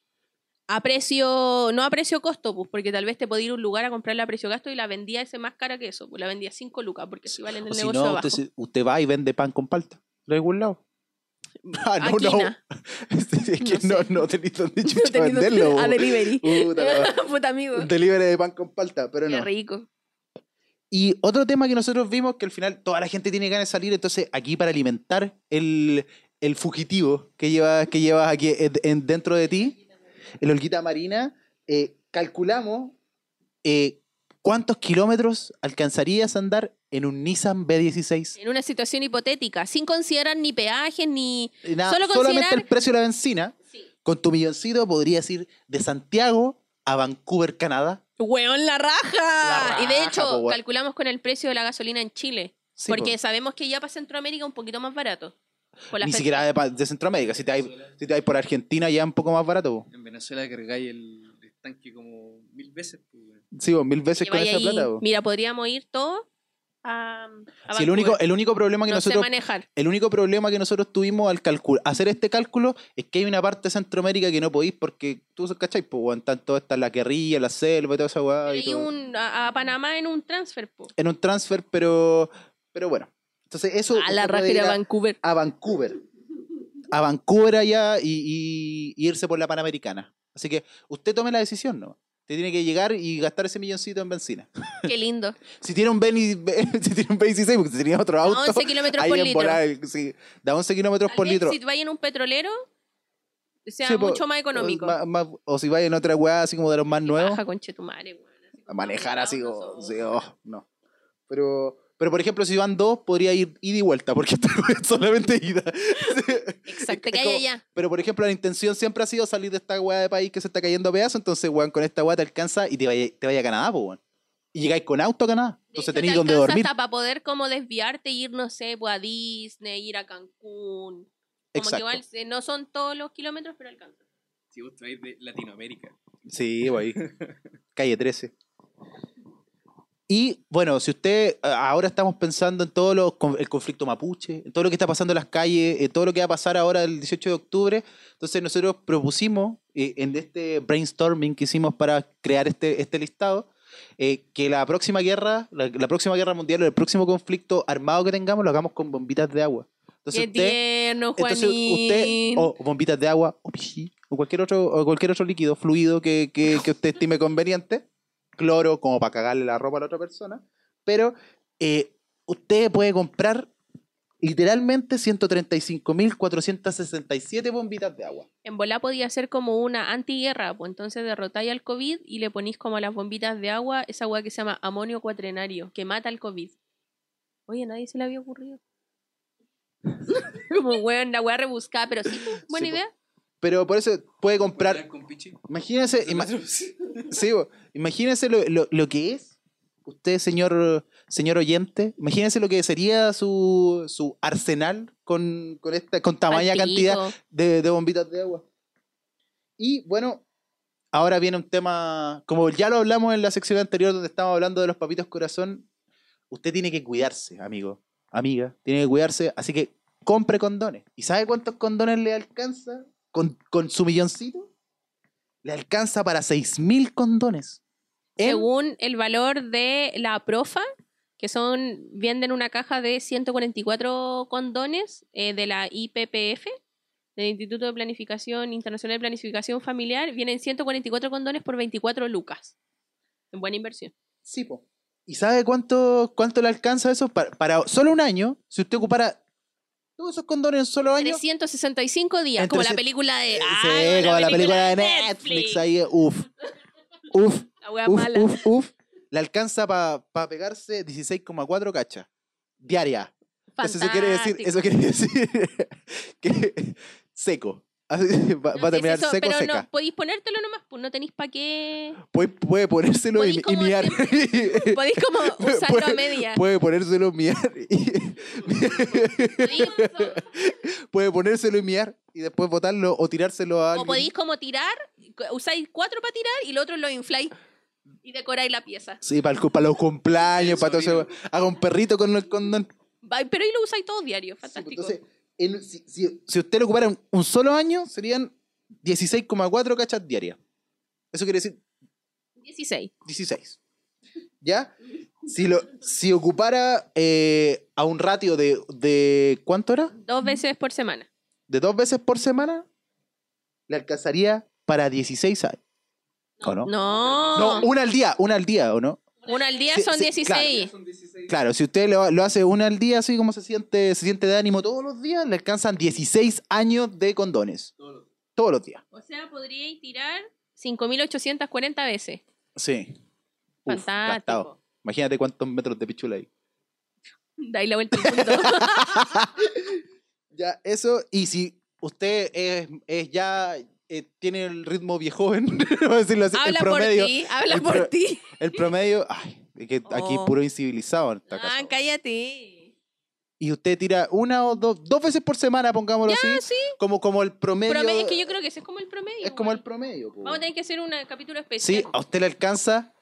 A precio, no a precio costo, pues, porque tal vez te podía ir a un lugar a comprarla a precio gasto y la vendía ese más cara que eso, pues la vendía 5 lucas, porque si vale en el O si negocio no, abajo. usted, usted va y vende pan con palta. ¿De algún lado? <laughs> Ah, no, Aquí no. na. <laughs> es que No no, sé. no, tenéis dónde <laughs> No chucha dónde- venderlo. a delivery. Puta Puta amigo. Un delivery de pan con palta, pero Qué no. rico. Y otro tema que nosotros vimos, que al final toda la gente tiene ganas de salir, entonces aquí para alimentar el, el fugitivo que llevas que llevas aquí en- en- dentro de ti, el holguita marina, eh, calculamos eh, cuántos kilómetros alcanzarías a andar en un Nissan B16. En una situación hipotética, sin considerar ni peajes ni. Eh, nada, Solo solamente considerar- el precio de la benzina, Sí. con tu milloncito podrías ir de Santiago a Vancouver, Canadá. ¡Weón, la raja! La y de hecho, po, weón. calculamos con el precio de la gasolina en Chile. Sí, porque po. sabemos que ya para Centroamérica es un poquito más barato. Por la Ni siquiera de, Centroamérica. Si te, vas, si te vas por Argentina ya es un poco más barato. po. En Venezuela cargáis el tanque como mil veces. Pues. Sí, vos, mil veces con esa ahí- plata. Mira, podríamos ir todos a, a Sí, el único, el único problema que no nosotros el único problema que nosotros tuvimos al calcul hacer este cálculo es que hay una parte de Centroamérica que no podéis porque tú cachai, pues weón, tanto está la guerrilla, la selva y toda esa weá. y un, a, a Panamá en un transfer, po. En un transfer, pero pero bueno. Entonces eso A la a, Vancouver. a Vancouver. A Vancouver allá y, y- y irse por la Panamericana. Así que usted tome la decisión, ¿no? Te tiene que llegar y gastar ese milloncito en benzina. Qué lindo. <laughs> Si tiene un Beni, <laughs> si tiene un B16, porque si tenía otro auto. 11 kilómetros por litro. sí, da 11 kilómetros por litro. Si vaya en un petrolero, sea Sí, po, mucho más económico. O, ma- ma- o si vaya en otra weá así como de los más nuevos, Baja con chetumare, weón. así a como manejar así sí, ojos. oh, no. Pero, pero por ejemplo, si van dos, podría ir ida y vuelta, porque <laughs> esta weá es solamente ida. Exacto, que allá. Pero por ejemplo, la intención siempre ha sido salir de esta weá de país que se está cayendo a pedazos, entonces weón, con esta weá te alcanza y te vaya, te vaya a Canadá, pues weón. Y llegáis con auto a Canadá. Entonces hecho, tenéis te donde dormir. Hasta para poder como desviarte e ir, no sé, pues, a Disney, ir a Cancún. Como Exacto. que igual no son todos los kilómetros, pero alcanza. Si vos traes de Latinoamérica. Sí, ahí. <laughs> Calle 13. Y bueno, si usted a- ahora estamos pensando en todo lo, el conflicto mapuche, en todo lo que está pasando en las calles, en todo lo que va a pasar ahora el 18 de octubre, entonces nosotros propusimos eh, en este brainstorming que hicimos para crear este, este listado, eh, que la próxima guerra, la, la próxima guerra mundial o el próximo conflicto armado que tengamos lo hagamos con bombitas de agua. Entonces Qué usted, tierno, entonces usted, o bombitas de agua, o cualquier otro, o cualquier otro líquido, fluido que, que, que usted estime conveniente, cloro, como para cagarle la ropa a la otra persona, pero eh, usted puede comprar literalmente 135.467 bombitas de agua. En volá podía ser como una antiguerra, pues entonces derrotáis al COVID y le ponís como a las bombitas de agua esa agua que se llama amonio cuaternario, que mata al COVID. Oye, a nadie se le había ocurrido. <laughs> como weón, la weá rebuscada, pero sí, pues, buena Sí, po. Pero por eso puede comprar, con pichi. imagínese, <laughs> ima- <laughs> Sí, bo. imagínese lo, lo- lo que es, usted, señor, señor oyente, imagínese lo que sería su, su arsenal con, con, esta, con tamaña cantidad de, de bombitas de agua. Y bueno, ahora viene un tema, como ya lo hablamos en la sección anterior donde estábamos hablando de los papitos corazón, usted tiene que cuidarse, amigo, amiga, tiene que cuidarse, así que compre condones. ¿Y sabe cuántos condones le alcanza con, con su milloncito? Le alcanza para 6.000 condones. En- Según el valor de la profa, que son, venden una caja de 144 condones eh, de la IPPF, del Instituto de Planificación Internacional de Planificación Familiar, vienen 144 condones por 24 lucas. En buena inversión. Sí, po. ¿Y sabe cuánto, cuánto le alcanza eso? Para, para solo un año, si usted ocupara todos esos condones en solo año, 365 días, como la se- película de. Sí, ¡Ah, como la película de Netflix, ahí, uff. Uf, La wea uf, mala. uf, uf. Le alcanza para pegarse 16,4 cachas. Diaria. Entonces, eso quiere decir, eso quiere decir que seco. <laughs> Va, No va a terminar eso- seco, pero seca. no, podéis ponértelo nomás, pues no tenéis para qué. Puede, puede ponérselo y, Podéis y como miar. <laughs> Podéis como usarlo a Puede- media. Puede ponérselo, miar. y- <laughs> puede ponérselo y miar y después botarlo o tirárselo a O alguien. podéis como tirar, usáis cuatro para tirar y el otro lo infláis y decoráis la pieza. Sí, para, el- para los cumpleaños, para todo eso. Haga un perrito con el condón. Pero ahí lo usáis todo diario, Sí, pues, fantástico. entonces, en- si, si- si usted lo ocupara un, un solo año, serían 16,4 cachas diarias. Eso quiere decir 16. 16. ¿Ya? Si, lo, si ocupara eh, a un ratio de, de. ¿Cuánto era? Dos veces por semana. De dos veces por semana, le alcanzaría para 16 años. ¿O no? No. No, una al día, una al día, ¿o no? Una al día Sí, son sí, 16. Claro, si usted lo, lo hace una al día, así como se siente, se siente de ánimo todos los días, le alcanzan 16 años de condones. Todos los días. O sea, podríais tirar 5.840 veces. Sí. Uf, Fantástico. gastado. Imagínate cuántos metros de pichula hay. <laughs> Dais la vuelta al mundo. <laughs> Ya, eso, y si usted es, es ya eh, tiene el ritmo viejoven, <laughs> vamos a decirlo así, el habla por promedio, ti, habla el por pro- ti. el promedio, ay, que aquí Oh. puro incivilizado en esta Ah, cállate. y usted tira una o dos, dos veces por semana, pongámoslo así, sí. como, como el promedio. Promedio, es que yo creo que ese es como el promedio. es como el promedio. Vamos a tener que hacer un capítulo Sí, especial. a usted le alcanza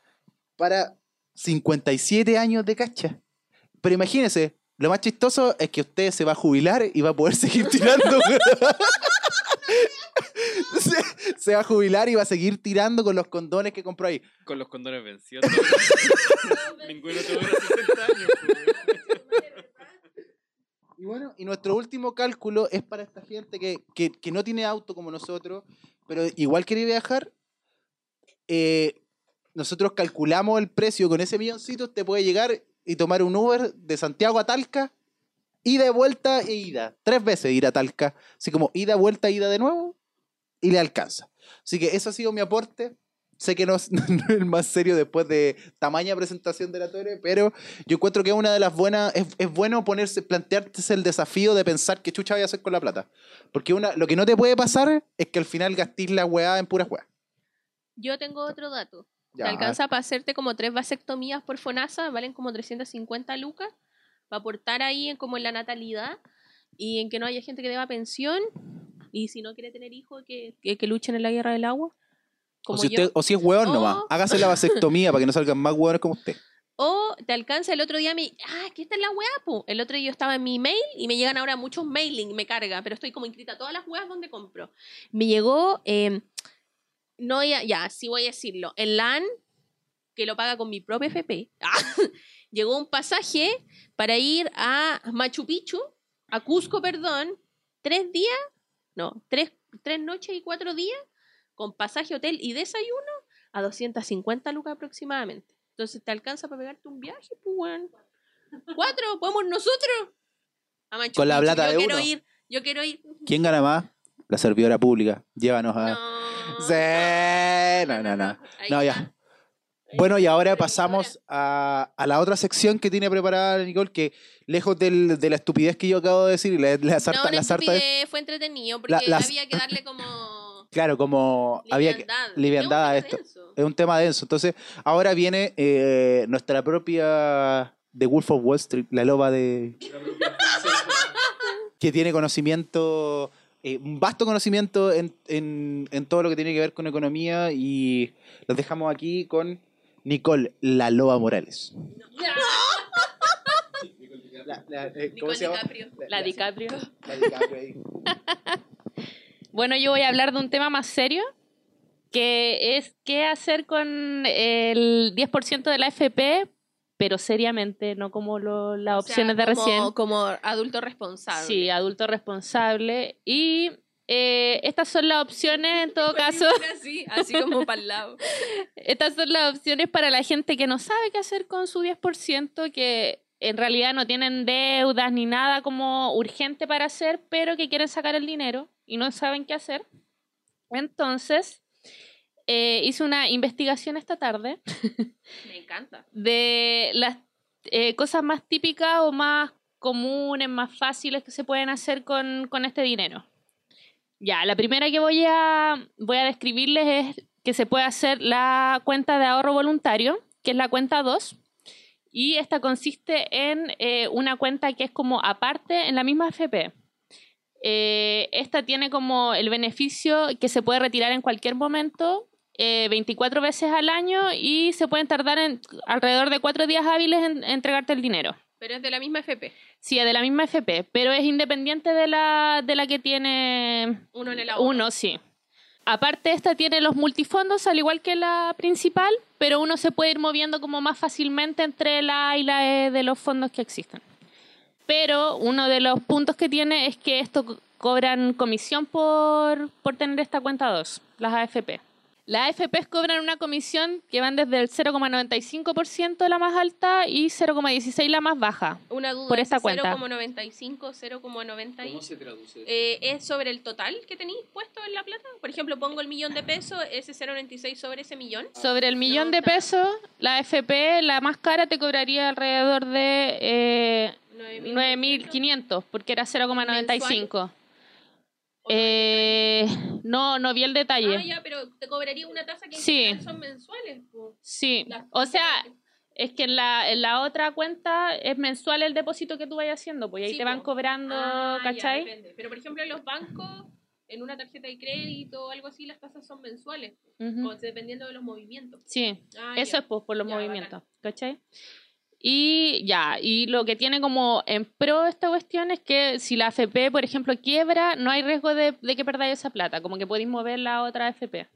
para 57 años de cacha. Pero imagínese, lo más chistoso es que usted se va a jubilar y va a poder seguir tirando. <laughs> se, se va a jubilar y va a seguir tirando con los condones que compró ahí. Con los condones vencidos. <laughs> Ninguno te dura 60 años. pues. Y bueno, y nuestro último cálculo es para esta gente que, que- que no tiene auto como nosotros, pero igual quiere viajar. Eh, nosotros calculamos el precio con ese milloncito, usted puede llegar y tomar un Uber de Santiago a Talca, ida, vuelta e ida. Tres veces ir a Talca. Así como ida, vuelta, ida de nuevo, y le alcanza. Así que eso ha sido mi aporte. Sé que <laughs> no es, el más serio después de tamaña presentación de la Torre, pero yo encuentro que una de las buenas, es, es bueno ponerse, plantearse el desafío de pensar qué chucha voy a hacer con la plata. Porque una, lo que no te puede pasar es que al final gastís la weá en puras weá. Yo tengo otro dato. Ya, Te alcanza para hacerte como tres vasectomías por FONASA, valen como 350 lucas, para aportar ahí en como en la natalidad y en que no haya gente que deba pensión y si no quiere tener hijos que, que, que luchen en la guerra del agua. O si, yo. usted, o si es weón O- nomás, hágase la vasectomía para que no salgan más weones como usted. O te alcanza el otro día mi. Ah, aquí está la weá, po. El otro día yo estaba en mi mail y me llegan ahora muchos mailing, me carga, pero estoy como inscrita a todas las weas donde compro. Me llegó. eh, no, ya, ya, sí voy a decirlo. En LAN, que lo paga con mi propio FP, <laughs> ah, llegó un pasaje para ir a Machu Picchu, a Cusco, perdón, tres días, no, tres, tres noches y cuatro días, con pasaje, hotel y desayuno a 250 lucas aproximadamente. Entonces te alcanza para pegarte un viaje, pues. Cuatro, podemos nosotros. A Machu Con la Picchu. plata yo de quiero uno. ir, yo quiero ir. ¿Quién gana más? La servidora pública. Llévanos a. No. Sí, no, no, no. No, ya. Bueno, y ahora pasamos a, a la otra sección que tiene preparada Nicole, que lejos del- de la estupidez que yo acabo de decir y la, la sarta, no, la sarta de- fue entretenido porque La- las- había que darle <laughs> como Claro, como había que, liviandad. liviandad a esto. denso. es un tema denso. Entonces, ahora viene eh, nuestra propia The Wolf of Wall Street, la loba de. <laughs> que tiene conocimiento, eh, un vasto conocimiento en, en- en todo lo que tiene que ver con economía. Y los dejamos aquí con Nicole, la loba Morales. La- la- eh, ¿cómo Nicole se llama? DiCaprio. La DiCaprio. La DiCaprio ahí. <laughs> Bueno, yo voy a hablar de un tema más serio, que es qué hacer con el 10% de la FP, pero seriamente, no como lo- las O sea, opciones de como- recién. Como adulto responsable. Sí, adulto responsable. Y eh, estas son las opciones, en todo caso, Así, así como <laughs> para el lado. estas son las opciones para la gente que no sabe qué hacer con su 10%, que en realidad no tienen deudas ni nada como urgente para hacer, pero que quieren sacar el dinero y no saben qué hacer. Entonces, eh, hice una investigación esta tarde <laughs> Me encanta. de las eh, cosas más típicas o más comunes, más fáciles que se pueden hacer con, con este dinero. Ya, la primera que voy a, voy a describirles es que se puede hacer la cuenta de ahorro voluntario, que es la cuenta 2. Y esta consiste en eh, una cuenta que es como aparte en la misma FP. Eh, esta tiene como el beneficio que se puede retirar en cualquier momento, eh, 24 veces al año y se pueden tardar en alrededor de 4 días hábiles en, en entregarte el dinero. Pero es de la misma FP. Sí, es de la misma FP, pero es independiente de la, de la que tiene Uno en el ahorro. uno, sí. Aparte, esta tiene los multifondos, al igual que la principal, pero uno se puede ir moviendo como más fácilmente entre la A y la E de los fondos que existen. Pero uno de los puntos que tiene es que esto co- cobran comisión por, por tener esta cuenta 2, las AFP. Las AFPs cobran una comisión que van desde el 0,95% la más alta y 0,16% la más baja. Una duda. Por esta cuenta. 0,95, 0,90 y- ¿Cómo se traduce? eh, ¿Es sobre el total que tenéis puesto en la plata? Por ejemplo, pongo el millón de pesos, ese 0,96 sobre ese millón. Sobre el millón No, de pesos, la AFP, la más cara, te cobraría alrededor de eh, 9.500, porque era 0,95. Eh, no, no vi el detalle. Ah, ya, pero te cobraría una tasa que Sí. son mensuales. Sí, o sea, Es que en la, en la otra cuenta es mensual el depósito que tú vayas haciendo, pues ahí Sí, te van cobrando, Ah, ya, ¿cachai? depende. Pero por ejemplo en los bancos, en una tarjeta de crédito o algo así, las tasas son mensuales, o dependiendo de los movimientos. Sí, Ah, eso ya. es pues, por los Ya, movimientos, ¿cachai? Y ya, y lo que tiene como en pro esta cuestión es que si la AFP, por ejemplo, quiebra, no hay riesgo de, de que perdáis esa plata, como que podéis mover la otra AFP.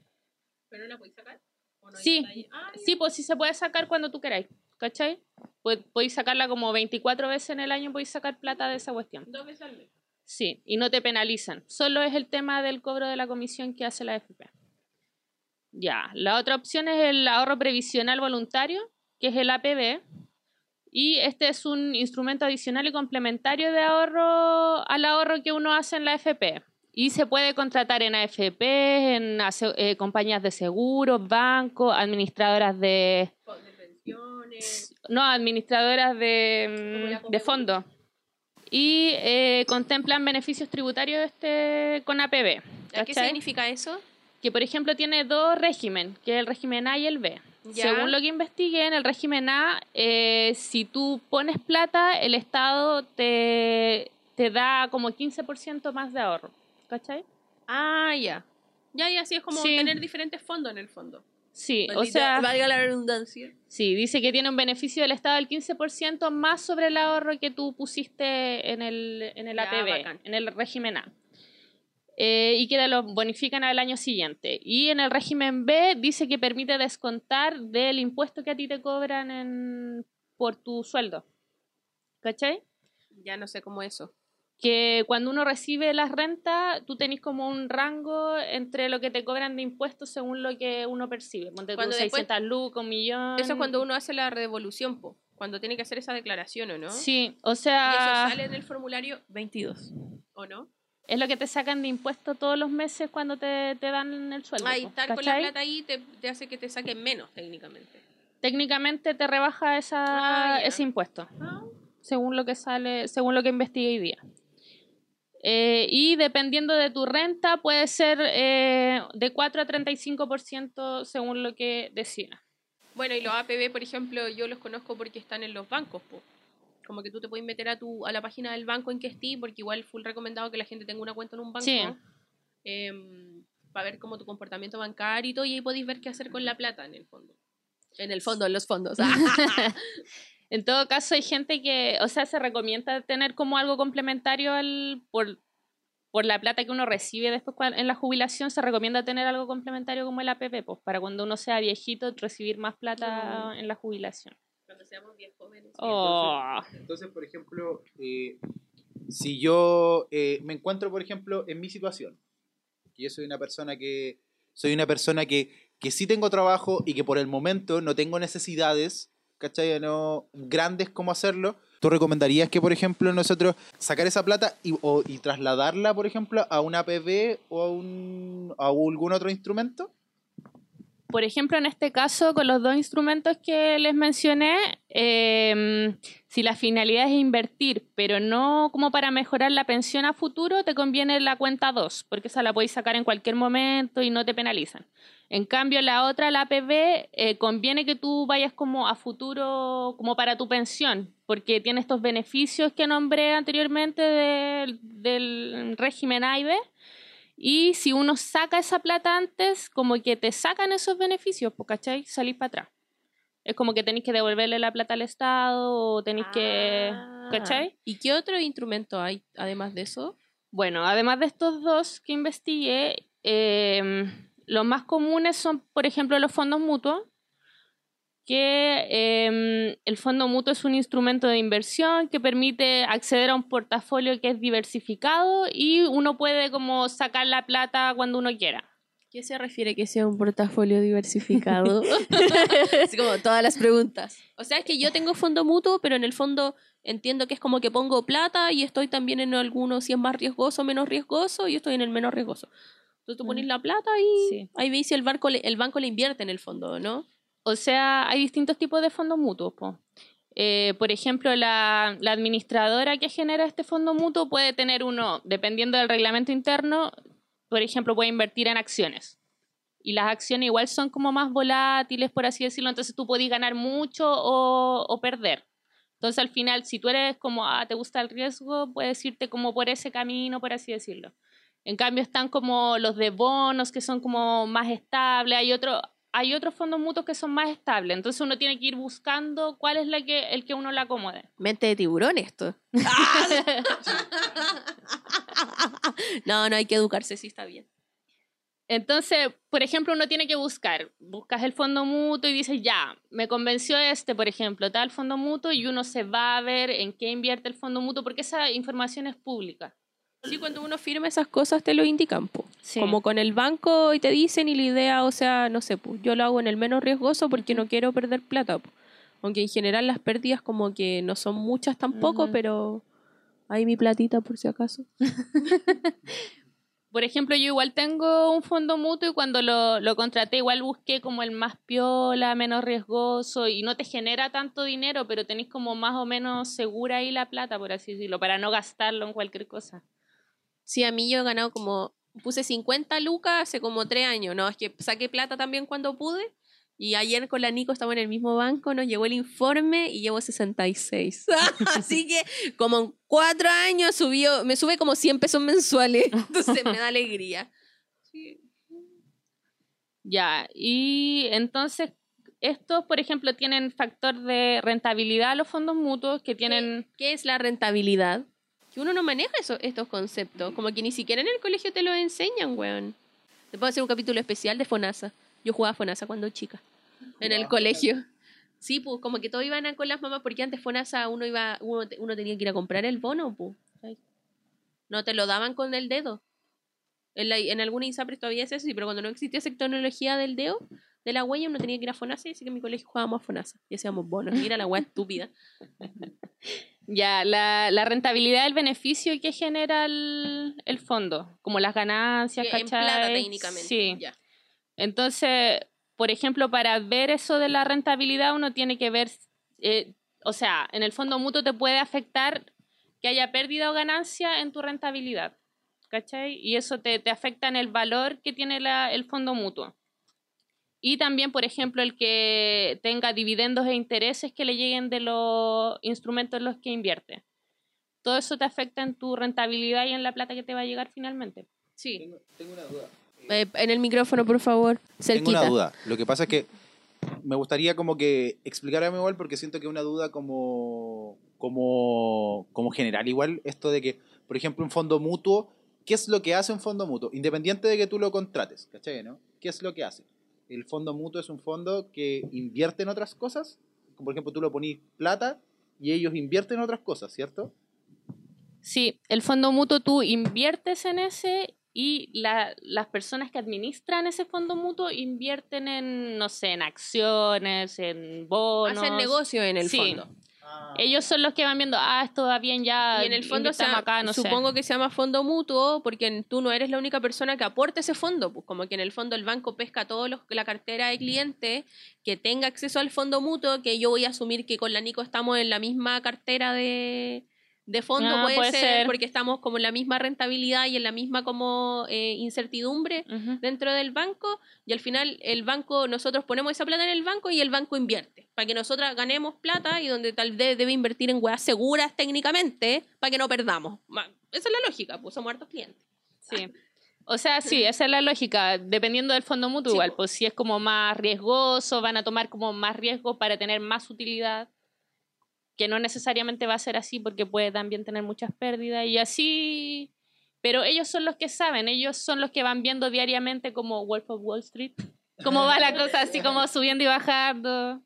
¿Pero no la podéis sacar? ¿O no hay Sí? Ah. Sí, pues sí se puede sacar cuando tú queráis, ¿cachai? Pod- Podéis sacarla como 24 veces en el año, podéis sacar plata de esa cuestión. Dos veces al mes. Sí, y no te penalizan. Solo es el tema del cobro de la comisión que hace la AFP. Ya, la otra opción es el ahorro previsional voluntario, que es el APB. Y este es un instrumento adicional y complementario de ahorro al ahorro que uno hace en la AFP. Y se puede contratar en AFP, en eh, compañías de seguros, bancos, administradoras de... De pensiones. No, administradoras de, mm, de fondos. Y eh, contemplan beneficios tributarios este con APB. ¿A ¿Qué significa eso? Que, por ejemplo, tiene dos regímenes, que es el régimen A y el B. Ya. Según lo que investigué, en el régimen A, eh, si tú pones plata, el Estado te, te da como 15% más de ahorro. ¿Cachai? Ah, ya. Ya, y así es como Sí. tener diferentes fondos en el fondo. Sí, o sea, Valga la redundancia. sí, dice que tiene un beneficio del Estado del 15% más sobre el ahorro que tú pusiste en el, en el Ya, APB, bacán. en el régimen A. Eh, y que lo bonifican al año siguiente. Y en el régimen B dice que permite descontar del impuesto que a ti te cobran en, por tu sueldo. ¿Cachai? Ya no sé cómo eso. que cuando uno recibe las rentas, tú tenés como un rango entre lo que te cobran de impuestos según lo que uno percibe. Ponte tú Cuando después- 600 lucas, un millón. Eso es cuando uno hace la devolución, po. Cuando tiene que hacer esa declaración, ¿o no? Sí, o Y sea, eso sale en el formulario 22, ¿o no? Es lo que te sacan de impuestos todos los meses cuando te, te dan el sueldo. Ah, y po, estar con la plata ahí te, te hace que te saquen menos, técnicamente. Técnicamente te rebaja esa, Ah, ese impuesto. Ah, según lo que sale, según lo que investigué hoy día. Eh, y dependiendo de tu renta, puede ser eh, de 4 a 35% según lo que decida. Bueno, y los APB, por ejemplo, yo los conozco porque están en los bancos, po. Como que tú te puedes meter a tu a la página del banco en que estés, porque igual full recomendado que la gente tenga una cuenta en un banco. Sí. em, para ver como tu comportamiento bancario y todo, y ahí podéis ver qué hacer con la plata en el fondo. En el fondo, en los fondos. <laughs> <laughs> En todo caso, hay gente que, o sea, se recomienda tener como algo complementario al, por, por la plata que uno recibe después en la jubilación, se recomienda tener algo complementario como el APP, pues para cuando uno sea viejito, recibir más plata en la jubilación. Cuando seamos bien jóvenes. Oh. Entonces, por ejemplo, eh, si yo eh, me encuentro, por ejemplo, en mi situación, que yo soy una persona que soy una persona que, que sí tengo trabajo y que por el momento no tengo necesidades, ¿cachai? No, grandes como hacerlo. ¿Tú recomendarías que, por ejemplo, nosotros sacar esa plata y, o- y trasladarla, por ejemplo, a una APB o a, un, a algún otro instrumento? Por ejemplo, en este caso, con los dos instrumentos que les mencioné, eh, si la finalidad es invertir, pero no como para mejorar la pensión a futuro, te conviene la cuenta 2, porque esa la podéis sacar en cualquier momento y no te penalizan. En cambio, la otra, la APB, eh, conviene que tú vayas como a futuro, como para tu pensión, porque tiene estos beneficios que nombré anteriormente del, del régimen AIB. Y si uno saca esa plata antes, como que te sacan esos beneficios, pues, ¿cachai? Salís para atrás. Es como que tenéis que devolverle la plata al Estado o tenéis que... Ah. ¿Cachai? ¿Y qué otro instrumento hay además de eso? Bueno, además de estos dos que investigué, eh, los más comunes son, por ejemplo, los fondos mutuos, que eh, el fondo mutuo es un instrumento de inversión que permite acceder a un portafolio que es diversificado y uno puede como sacar la plata cuando uno quiera. ¿Qué se refiere que sea un portafolio diversificado? <laughs> Así como todas las preguntas. O sea, es que yo tengo fondo mutuo, pero en el fondo entiendo que es como que pongo plata y estoy también en alguno, si es más riesgoso o menos riesgoso, y estoy en el menos riesgoso. Entonces tú pones Mm. la plata y Sí. ahí veis si el banco, le, el banco le invierte en el fondo, ¿no? O sea, hay distintos tipos de fondos mutuos. Eh, por ejemplo, la, la administradora que genera este fondo mutuo puede tener uno, dependiendo del reglamento interno, por ejemplo, puede invertir en acciones. y las acciones igual son como más volátiles, por así decirlo, entonces tú podés ganar mucho o, o perder. Entonces al final, si tú eres como, ah, te gusta el riesgo, puedes irte como por ese camino, por así decirlo. En cambio están como los de bonos, que son como más estables, hay otro, hay otros fondos mutuos que son más estables, entonces uno tiene que ir buscando cuál es la que, el que uno le acomode. Mente de tiburón esto. <laughs> no, no hay que educarse, sí está bien. Entonces, por ejemplo, uno tiene que buscar, buscas el fondo mutuo y dices, ya, me convenció este, por ejemplo, tal fondo mutuo y uno se va a ver en qué invierte el fondo mutuo porque esa información es pública. Sí, cuando uno firma esas cosas te lo indican, po. Sí. Como con el banco y te dicen y la idea, o sea, no sé, pues yo lo hago en el menos riesgoso porque no quiero perder plata. po. Aunque en general las pérdidas como que no son muchas tampoco, pero hay mi platita por si acaso. <laughs> Por ejemplo, yo igual tengo un fondo mutuo y cuando lo, lo contraté igual busqué como el más piola, menos riesgoso y no te genera tanto dinero, pero tenés como más o menos segura ahí la plata, por así decirlo, para no gastarlo en cualquier cosa. Sí, a mí yo he ganado como, puse 50 lucas hace como tres años, no, es que saqué plata también cuando pude. Y ayer con la Nico estaba en el mismo banco, nos llegó el informe y llevo 66. <laughs> Así que como en cuatro años subió, me sube como 100 pesos mensuales. <laughs> Entonces me da alegría. Sí. Ya, y entonces estos, por ejemplo, tienen factor de rentabilidad los fondos mutuos que tienen... ¿Qué es la rentabilidad? Que uno no maneja eso- estos conceptos. Como que ni siquiera en el colegio te lo enseñan, weón. Te puedo hacer un capítulo especial de Fonasa. Yo jugaba Fonasa cuando chica. En el colegio. Sí, pues como que todos iban a con las mamás porque antes Fonasa uno iba uno tenía que ir a comprar el bono, pues. No te lo daban con el dedo. En, la, en alguna ISAPRES todavía es eso, sí, pero cuando no existía esa tecnología del dedo, de la huella, uno tenía que ir a Fonasa y así que en mi colegio jugábamos a Fonasa. Y hacíamos bonos. Mira la hueá estúpida. <laughs> Ya, la, la rentabilidad del beneficio que genera el, el fondo, como las ganancias, Que en plata ¿cachai? técnicamente. Sí. ya. Entonces, por ejemplo, para ver eso de la rentabilidad, uno tiene que ver, eh, o sea, en el fondo mutuo te puede afectar que haya pérdida o ganancia en tu rentabilidad, ¿cachai? Y eso te, te afecta en el valor que tiene la- el fondo mutuo. Y también, por ejemplo, el que tenga dividendos e intereses que le lleguen de los instrumentos en los que invierte. Todo eso te afecta en tu rentabilidad y en la plata que te va a llegar finalmente. Sí. Tengo, tengo una duda. Eh, en el micrófono, por favor. Cerquita. Tengo una duda. Lo que pasa es que me gustaría como que explicarme igual porque siento que es una duda como, como, como general igual esto de que, por ejemplo, un fondo mutuo, ¿qué es lo que hace un fondo mutuo? Independiente de que tú lo contrates, ¿cachai? ¿no? ¿Qué es lo que hace? El fondo mutuo es un fondo que invierte en otras cosas, como por ejemplo tú lo ponís plata y ellos invierten en otras cosas, ¿cierto? Sí, el fondo mutuo tú inviertes en ese y la- las personas que administran ese fondo mutuo invierten en, no sé, en acciones, en bonos. Hacen negocio en el Sí. fondo. Ellos son los que van viendo, ah, esto va bien ya. Y en el fondo, o sea, acá, no sé. supongo que se llama fondo mutuo porque tú no eres la única persona que aporta ese fondo. Pues como que en el fondo el banco pesca toda la cartera de clientes que tenga acceso al fondo mutuo, que yo voy a asumir que con la Nico estamos en la misma cartera de, de fondo, Ah, puede, puede ser, ser. porque estamos como en la misma rentabilidad y en la misma como eh, incertidumbre dentro del banco y al final el banco, nosotros ponemos esa plata en el banco y el banco invierte para que nosotras ganemos plata y donde tal vez debe invertir en weas seguras técnicamente para que no perdamos. Esa es la lógica, pues somos hartos clientes. Sí. O sea, sí, esa es la lógica. Dependiendo del fondo mutuo, Sí, igual, pues si es como más riesgoso, van a tomar como más riesgo para tener más utilidad, que no necesariamente va a ser así porque puede también tener muchas pérdidas y así. Pero ellos son los que saben, ellos son los que van viendo diariamente como Wolf of Wall Street, <laughs> cómo va la cosa así como subiendo y bajando.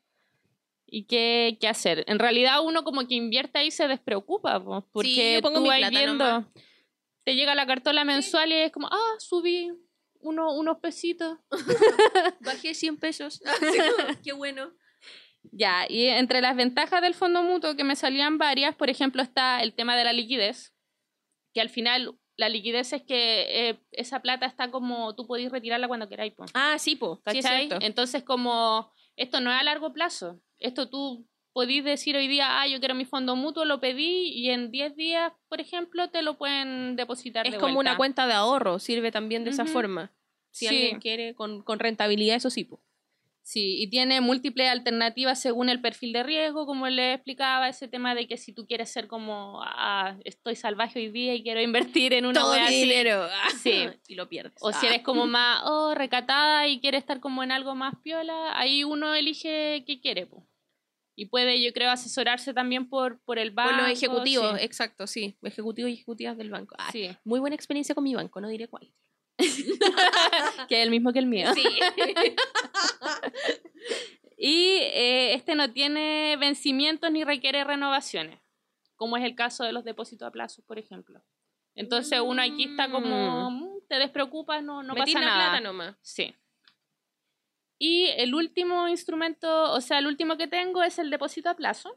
¿Y qué, qué hacer? En realidad uno como que invierte ahí se despreocupa, po, porque yo pongo tú mi vas viendo, nomás. te llega la cartola mensual y es como, ah, subí uno, unos pesitos. <laughs> Bajé 100 pesos. <laughs> Qué bueno. Ya, y entre las ventajas del fondo mutuo que me salían varias, por ejemplo, está el tema de la liquidez, que al final la liquidez es que eh, esa plata está como, tú podés retirarla cuando queráis, po, Ah, sí, po. Sí, es ¿cachai? cierto. Entonces, como, esto no es a largo plazo, esto tú podís decir hoy día, ah, yo quiero mi fondo mutuo, lo pedí y en 10 días, por ejemplo, te lo pueden depositar Es de como una cuenta de ahorro, sirve también de esa forma. Si Sí. alguien quiere, con, con rentabilidad, eso sí. po. Sí, y tiene múltiples alternativas según el perfil de riesgo, como le explicaba, ese tema de que si tú quieres ser como, ah, estoy salvaje hoy día y quiero <laughs> invertir en una Todo mi dinero. <laughs> Sí. y lo pierdes. O si Ah. eres como <laughs> más oh, recatada y quieres estar como en algo más piola, ahí uno elige qué quiere. po. Y puede, yo creo, asesorarse también por, por el banco. Por los ejecutivos, sí. exacto, sí. Ejecutivos y ejecutivas del banco. Ah, Sí, Muy buena experiencia con mi banco, no diré cuál. <laughs> que es el mismo que el mío. Sí. <laughs> Y eh, este no tiene vencimientos ni requiere renovaciones, como es el caso de los depósitos a plazo, por ejemplo. Entonces uno aquí está como, "Mm, te despreocupas, no, no Metí pasa nada. plata nomás. Sí. Y el último instrumento, o sea, el último que tengo es el depósito a plazo,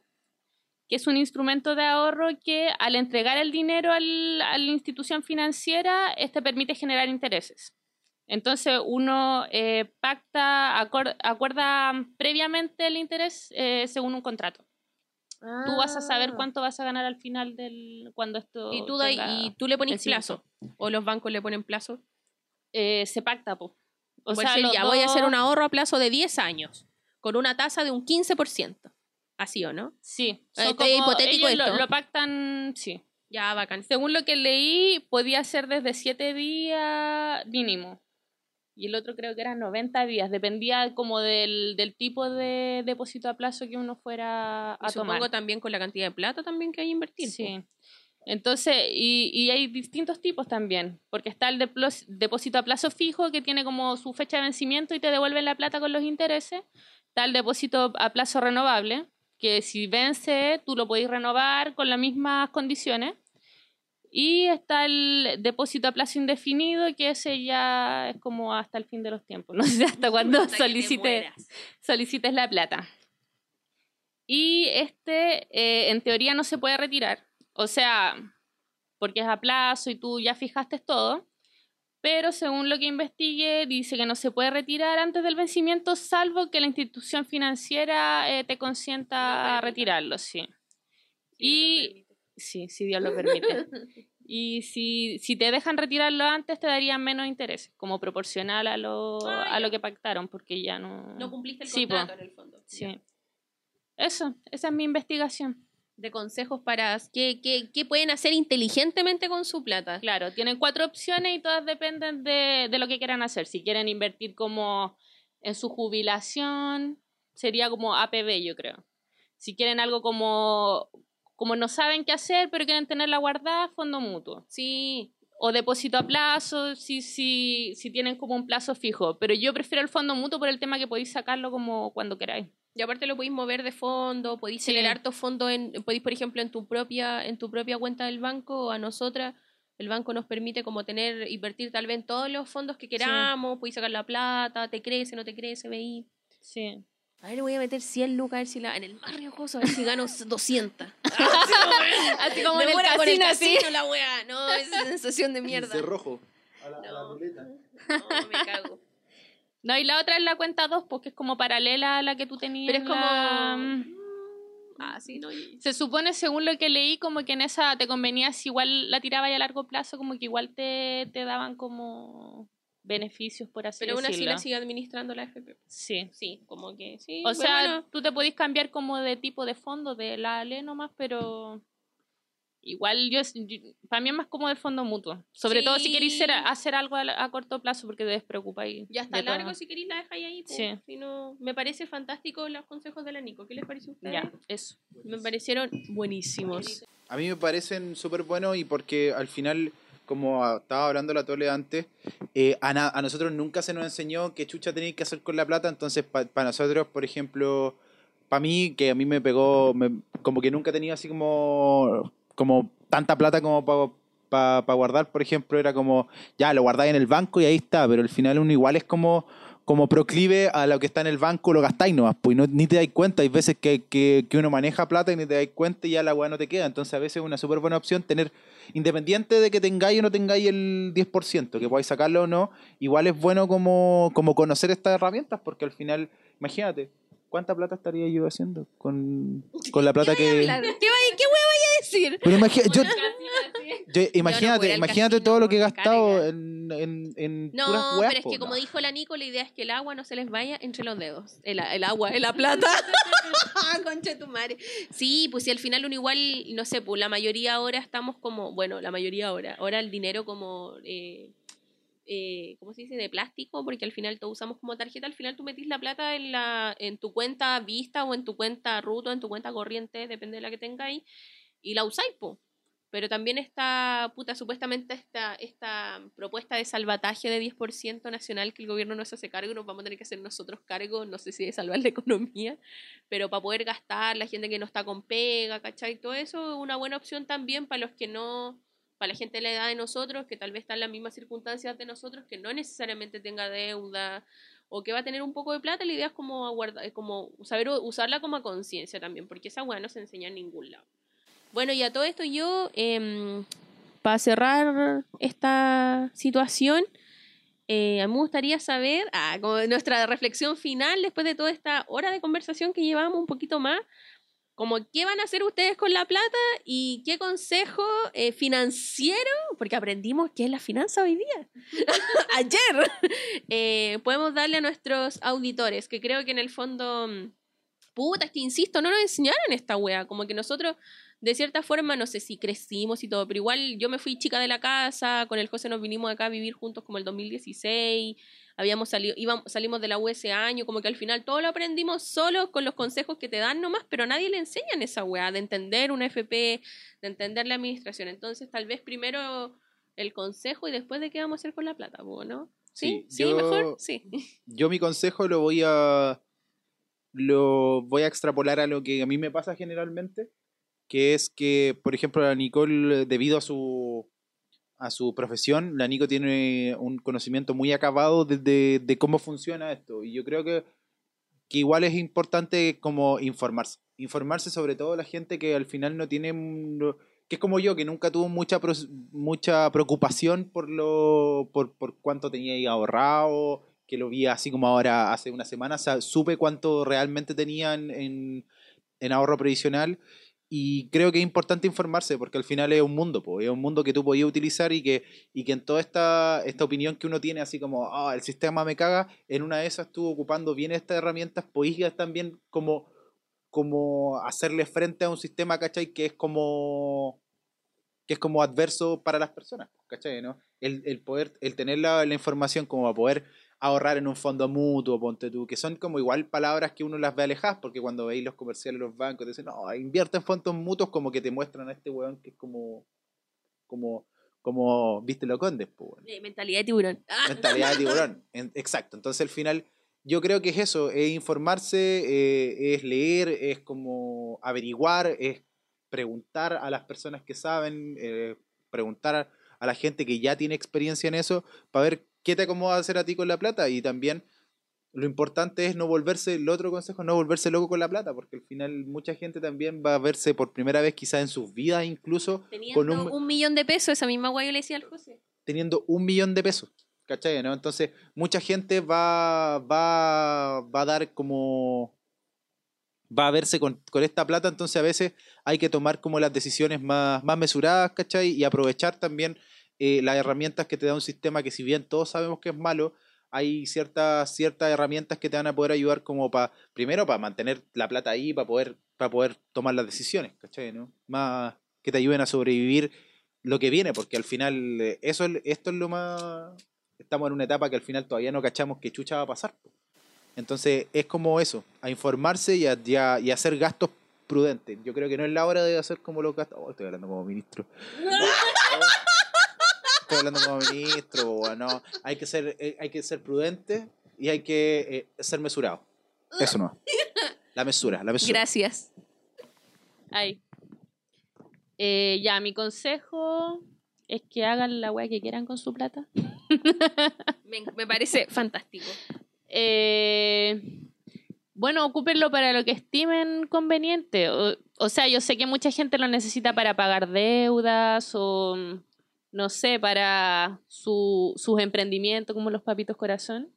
que es un instrumento de ahorro que al entregar el dinero al- a la institución financiera, este permite generar intereses. Entonces uno eh, pacta, acuerda previamente el interés eh, según un contrato. Tú vas a saber Ah. cuánto vas a ganar al final del cuando esto Y tú, tenga y tú le pones plazo. O los bancos le ponen plazo. Eh, se pacta, po. O sea, voy a hacer un ahorro a plazo de 10 años. Con una tasa de un 15%. Así o no? Sí, Eh, son este es como- hipotético ellos lo- esto. Lo, pactan, sí. Ya, bacán. Según lo que leí, podía ser desde 7 días mínimo. Y el otro creo que eran 90 días. Dependía como del, del tipo de depósito a plazo que uno fuera a Y supongo tomar. también con la cantidad de plata también que hay que invertir. Sí. Entonces, y, y hay distintos tipos también, porque está el deplos- depósito a plazo fijo que tiene como su fecha de vencimiento y te devuelven la plata con los intereses. Está el depósito a plazo renovable, que si vence, tú lo podéis renovar con las mismas condiciones. Y está el depósito a plazo indefinido, que ese ya es como hasta el fin de los tiempos. <laughs> No sé hasta cuándo Hasta que te solicites solicites la plata. Y este, eh, en teoría, no se puede retirar. O sea, porque es a plazo y tú ya fijaste todo. Pero según lo que investigue, dice que no se puede retirar antes del vencimiento, salvo que la institución financiera eh, te consienta permita. retirarlo, sí. Sí, Y-. Sí, si Dios lo permite. <laughs> Y si, si te dejan retirarlo antes, te darían menos intereses, como proporcional a lo, Ah, a lo que pactaron, porque ya no... No cumpliste el Sí, contrato en el fondo. Sí. Eso, esa es mi investigación. De consejos para qué, qué, qué pueden hacer inteligentemente con su plata. Claro, tienen cuatro opciones y todas dependen de, de lo que quieran hacer. Si quieren invertir como en su jubilación, sería como APB, yo creo. Si quieren algo como, como no saben qué hacer, pero quieren tenerla guardada, fondo mutuo. Sí, O depósito a plazo, si, si, si tienen como un plazo fijo. Pero yo prefiero el fondo mutuo por el tema que podéis sacarlo como cuando queráis. Y aparte lo podéis mover de fondo, podéis Sí. tener hartos fondos, en, podéis, por ejemplo, en tu propia, en tu propia cuenta del banco, o a nosotras, el banco nos permite como tener, invertir tal vez en todos los fondos que queramos, podéis sacar la plata, te crece, no te crece, veí. Sí. A ver, voy a meter 100 lucas a ver si la, en el más riesgoso, a ver si gano <laughs> 200. <laughs> Así como en el Demora con el casino, casino, la wea. No, esa sensación de mierda. rojo. A la, No. ruleta. <laughs> No, me cago. No, y la otra es la cuenta 2, porque es como paralela a la que tú tenías. Pero es como... la- mm, Ah, sí, no. y- Se supone, según lo que leí, como que en esa te convenía si igual la tiraba ya a largo plazo, como que igual te, te daban como beneficios, por así Pero aún así decirlo. la sigue administrando la FP. Sí. Sí, como que sí. O pero sea, bueno. tú te podés cambiar como de tipo de fondo de la ALE nomás, pero igual yo, para mí es más como de fondo mutuo. Sobre todo si queréis Sí. hacer algo a, a corto plazo porque te despreocupáis. Ya está todo. largo, si queréis la dejáis ahí. Sí. Si no, me parece fantástico los consejos de la Nico. ¿Qué les parece a ustedes? Ya, eso. Me parecieron buenísimos. A mí me parecen súper buenos y porque al final, como estaba hablando la Tole antes, eh, a, na- a nosotros nunca se nos enseñó qué chucha tenéis que hacer con la plata, entonces para nosotros, por ejemplo, para mí, que a mí me pegó, me- como que nunca tenía así como, como tanta plata como para guardar, por ejemplo, era como, ya, lo guardáis en el banco y ahí está, pero al final uno igual es como como proclive a lo que está en el banco, lo gastáis nomás, pues no, ni te dais cuenta. Hay veces que, que, que uno maneja plata y ni te dais cuenta y ya la weá no te queda. Entonces, a veces es una súper buena opción tener, independiente de que tengáis o no tengáis el 10%, que podáis sacarlo o no, igual es bueno como, como conocer estas herramientas, porque al final, imagínate, ¿cuánta plata estaría yo haciendo con, con la plata que. ¿Qué, va- qué hueá vaya a decir? Pero imagina- yo, Yo- voy imagínate, imagínate casino, todo lo que he gastado carga. en, en, en No, puras pero es po, que como no. dijo la Nico, la idea es que el agua no se les vaya entre los dedos. El, el agua, la plata. <laughs> Concha de tu madre. Sí, pues si al final uno igual, no sé, pues la mayoría ahora estamos como, bueno, la mayoría ahora, ahora el dinero como, eh, eh, ¿cómo se dice? De plástico, porque al final todo usamos como tarjeta, al final tú metís la plata en, la, en tu cuenta vista o en tu cuenta ruto, en tu cuenta corriente, depende de la que tengáis, y la usáis, po. Pero también está, puta, supuestamente esta, esta propuesta de salvataje de 10% nacional que el gobierno no se hace cargo, nos vamos a tener que hacer nosotros cargo, no sé si de salvar la economía, pero para poder gastar, la gente que no está con pega, ¿cachai? Todo eso es una buena opción también para los que no, para la gente de la edad de nosotros, que tal vez está en las mismas circunstancias de nosotros, que no necesariamente tenga deuda o que va a tener un poco de plata, la idea es como, aguardar, como saber usarla como conciencia también, porque esa weá no se enseña en ningún lado. Bueno, y a todo esto yo, em, para cerrar esta situación, eh, a mí me gustaría saber, ah, como nuestra reflexión final después de toda esta hora de conversación que llevamos, un poquito más, como qué van a hacer ustedes con la plata y qué consejo eh, financiero, porque aprendimos qué es la finanza hoy día, <laughs> ayer, eh, podemos darle a nuestros auditores, que creo que en el fondo, mm, puta, es que insisto, no nos enseñaron esta wea, como que nosotros de cierta forma, no sé si crecimos y todo, pero igual yo me fui chica de la casa, con el José nos vinimos acá a vivir juntos como el 2016, habíamos salido, íbamos, salimos de la U ese año, como que al final todo lo aprendimos solo con los consejos que te dan nomás, pero nadie le enseñan esa weá de entender una FP, de entender la administración. Entonces, tal vez primero el consejo y después de qué vamos a hacer con la plata, ¿no? Sí, Sí, sí, yo- mejor, sí. <laughs> Yo mi consejo lo voy a lo voy a extrapolar a lo que a mí me pasa generalmente, que es que, por ejemplo, la Nicole, debido a su a su profesión, la Nico tiene un conocimiento muy acabado de, de- cómo funciona esto. Y yo creo que, que igual es importante como informarse. Informarse sobre todo la gente que al final no tiene... que es como yo, que nunca tuvo mucha, mucha preocupación por, lo, por, por cuánto tenía ahí ahorrado, que lo vi así como ahora hace una semana, o supe cuánto realmente tenía en, en, en ahorro previsional y creo que es importante informarse porque al final es un mundo, po, es un mundo que tú podías utilizar y que, y que en toda esta, esta opinión que uno tiene así como, ah, el sistema me caga, en una de esas tú ocupando bien estas herramientas, podías también como, como hacerle frente a un sistema, ¿cachai? Que es como que es como adverso para las personas, ¿cachai? ¿no? El, el poder, el tener la, la información como para poder ahorrar en un fondo mutuo, ponte tú, que son como igual palabras que uno las ve alejadas, porque cuando veis los comerciales de los bancos, te dicen, no, invierte en fondos mutuos, como que te muestran a este weón que es como, como, como, viste lo condes, pues, mentalidad de tiburón. <laughs> Mentalidad de tiburón. Exacto. Entonces, al final, yo creo que es eso: es informarse, eh, es leer, es como averiguar, es preguntar a las personas que saben, eh, preguntar a la gente que ya tiene experiencia en eso, para ver qué te acomoda hacer a ti con la plata. Y también. Lo importante es no volverse, el otro consejo, no volverse loco con la plata, porque al final mucha gente también va a verse por primera vez, quizás en sus vidas incluso, Teniendo con un... un, millón de pesos, esa misma guay yo le decía al José. teniendo un millón de pesos. ¿Cachai? ¿no? Entonces, mucha gente va, va, va a dar como. va a verse con, con esta plata, entonces a veces hay que tomar como las decisiones más, más mesuradas, ¿cachai? Y aprovechar también eh, las herramientas que te da un sistema que, si bien todos sabemos que es malo, hay ciertas, ciertas herramientas que te van a poder ayudar como para, primero, para mantener la plata ahí, para poder, para poder tomar las decisiones, ¿cachai? ¿no? Más que te ayuden a sobrevivir lo que viene, porque al final eh, eso es- esto es lo más estamos en una etapa que al final todavía no cachamos qué chucha va a pasar. Entonces es como eso, a informarse y a, y a- y a hacer gastos prudentes. Yo creo que no es la hora de hacer como los gastos. Oh, estoy hablando como ministro. <laughs> Estoy hablando como ministro, o no. Hay que ser, eh, hay que ser prudente y hay que eh, ser mesurado. Eso no. La mesura, la mesura. Gracias. Ay. Eh, ya, mi consejo es que hagan la weá que quieran con su plata. <laughs> Me, me parece fantástico. Eh, bueno, ocúpenlo para lo que estimen conveniente. O, o sea, yo sé que mucha gente lo necesita para pagar deudas o, no sé, para su, sus emprendimientos como los papitos corazón.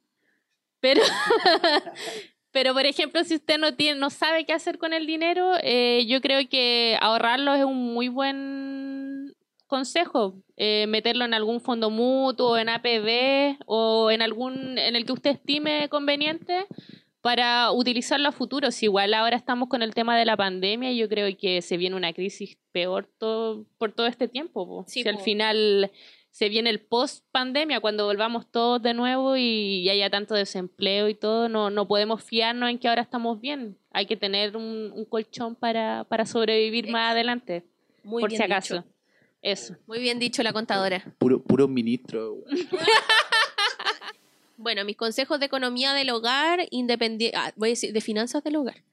Pero, <laughs> pero por ejemplo, si usted no, tiene, no sabe qué hacer con el dinero, eh, yo creo que ahorrarlo es un muy buen consejos, eh, meterlo en algún fondo mutuo, en APB o en algún en el que usted estime conveniente para utilizarlo a futuro. Si igual ahora estamos con el tema de la pandemia, yo creo que se viene una crisis peor todo, por todo este tiempo. po. Sí, si al final se viene el post pandemia, cuando volvamos todos de nuevo y, haya tanto desempleo y todo, no, no podemos fiarnos en que ahora estamos bien. Hay que tener un, un colchón para, para sobrevivir más adelante, Muy por bien si acaso. dicho. Eso. Muy bien dicho la contadora. Puro, puro ministro. <laughs> Bueno, mis consejos de economía del hogar, independiente, voy a decir, de finanzas del hogar.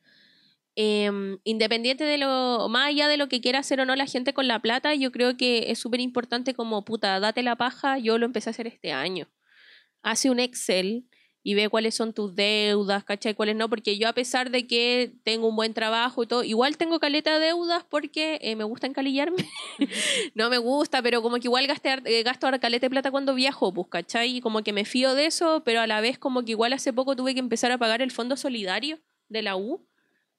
Em, independiente de lo, más allá de lo que quiera hacer o no la gente con la plata, yo creo que es súper importante como, puta, date la paja, yo lo empecé a hacer este año. Hace un Excel y ve cuáles son tus deudas, ¿cachai? Cuáles no, porque yo a pesar de que tengo un buen trabajo y todo, igual tengo caleta de deudas porque eh, me gusta encalillarme. <laughs> no me gusta, pero como que igual gasté, har- eh, gasto caleta de plata cuando viajo, pues, ¿cachai? Y como que me fío de eso, pero a la vez como que igual hace poco tuve que empezar a pagar el fondo solidario de la U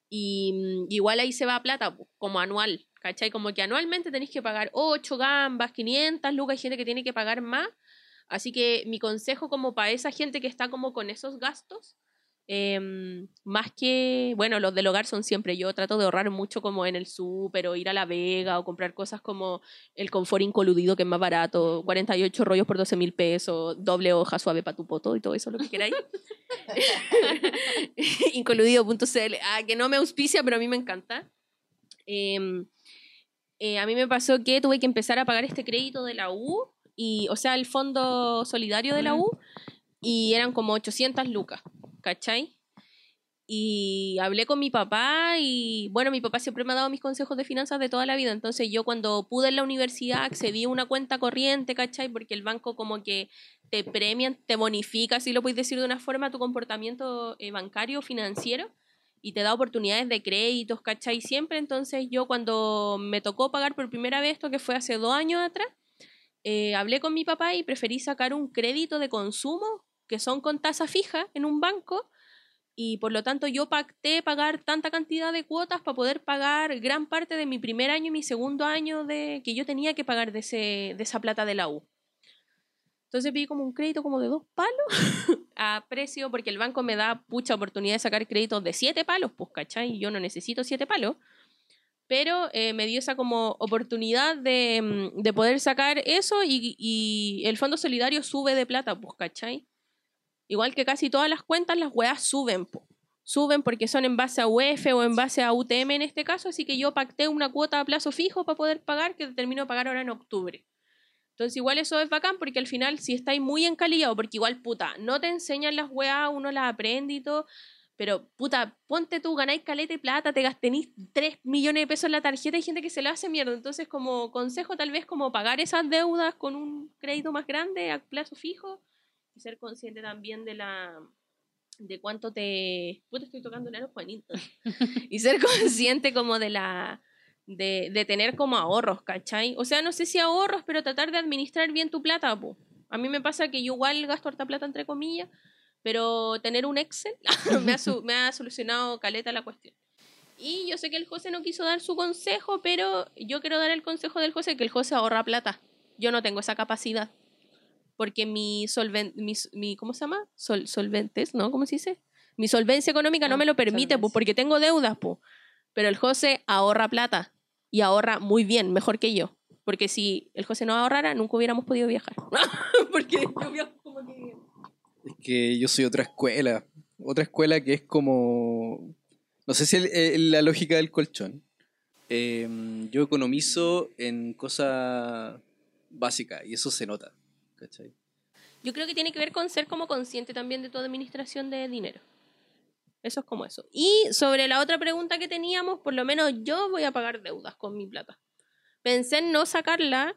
y mm, igual ahí se va plata, pues, como anual, ¿cachai? Como que anualmente tenéis que pagar 8 gambas, 500 lucas, hay gente que tiene que pagar más. Así que mi consejo como para esa gente que está como con esos gastos, em, más que, bueno, los del hogar son siempre, yo trato de ahorrar mucho como en el súper o ir a la vega o comprar cosas como el confort incoludido que es más barato, 48 rollos por 12 mil pesos, doble hoja suave para tu poto y todo eso, lo que queráis. <laughs> <laughs> Incoludido.cl, ah, que no me auspicia, pero a mí me encanta. Em, eh, a mí me pasó que tuve que empezar a pagar este crédito de la U, y, o sea, el fondo solidario de la U, y eran como 800 lucas, ¿cachai? Y hablé con mi papá y bueno, mi papá siempre me ha dado mis consejos de finanzas de toda la vida. Entonces yo cuando pude en la universidad accedí a una cuenta corriente, ¿cachai? Porque el banco como que te premian, te bonifica, si lo puedes decir de una forma, tu comportamiento eh, bancario, financiero y te da oportunidades de créditos, ¿cachai? Siempre. Entonces yo cuando me tocó pagar por primera vez, esto que fue hace dos años atrás, eh, hablé con mi papá y preferí sacar un crédito de consumo que son con tasa fija en un banco y por lo tanto yo pacté pagar tanta cantidad de cuotas para poder pagar gran parte de mi primer año y mi segundo año de que yo tenía que pagar de, ese, de esa plata de la U. Entonces pedí como un crédito como de dos palos <laughs> a precio, porque el banco me da mucha oportunidad de sacar créditos de siete palos, pues, ¿cachai? Yo no necesito siete palos. Pero eh, me dio esa como oportunidad de, mm, de poder sacar eso y, y el Fondo Solidario sube de plata, pues, ¿cachai? Igual que casi todas las cuentas, las weas suben. Suben porque son en base a UEF o en base a UTM en este caso, así que yo pacté una cuota a plazo fijo para poder pagar, que termino de pagar ahora en octubre. Entonces igual eso es bacán porque al final si estáis muy encalillado, porque igual puta, no te enseñan las weas, uno las aprende y todo, pero puta, ponte tú, ganáis caleta y plata, te gastenís 3 millones de pesos en la tarjeta, hay gente que se lo hace mierda. Entonces como consejo tal vez como pagar esas deudas con un crédito más grande a plazo fijo y ser consciente también de la de cuánto te puta estoy tocando el Juanito <laughs> y ser consciente como de la de, de tener como ahorros, ¿cachai? O sea, no sé si ahorros, pero tratar de administrar bien tu plata, po. A mí me pasa que yo igual gasto harta plata entre comillas, pero tener un Excel <laughs> me, ha me ha solucionado caleta la cuestión. Y yo sé que el José no quiso dar su consejo, pero yo quiero dar el consejo del José, que el José ahorra plata. Yo no tengo esa capacidad. Porque mi solven, mi, mi ¿cómo se llama? Sol, solventes, ¿no? ¿Cómo se dice? Mi solvencia económica no Ah, me lo permite, pues, porque tengo deudas, pues. Pero el José ahorra plata. Y ahorra muy bien, mejor que yo. Porque si el José no ahorrara, nunca hubiéramos podido viajar. <laughs> porque yo viajo como que... Que yo soy otra escuela. Otra escuela que es como. No sé si es la lógica del colchón. Eh, yo economizo en cosas básicas y eso se nota. ¿Cachai? Yo creo que tiene que ver con ser como consciente también de tu administración de dinero. Eso es como eso. Y sobre la otra pregunta que teníamos, por lo menos yo voy a pagar deudas con mi plata. Pensé en no sacarla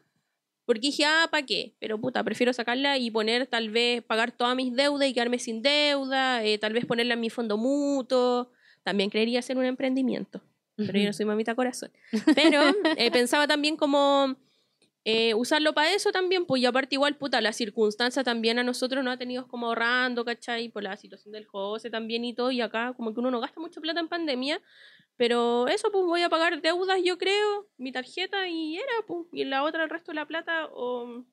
porque dije, ah, ¿para qué? Pero puta, prefiero sacarla y poner tal vez, pagar todas mis deudas y quedarme sin deuda, eh, tal vez ponerla en mi fondo mutuo. También creería hacer un emprendimiento, pero yo no soy mamita corazón. Pero eh, <laughs> pensaba también como eh, usarlo para eso también, pues y aparte igual, puta, la circunstancia también a nosotros nos ha tenido como ahorrando, ¿cachai? Por la situación del José también y todo, y acá como que uno no gasta mucho plata en pandemia, Pero eso, pues voy a pagar deudas, yo creo, mi tarjeta y era, pues. Y la otra, el resto de la plata, o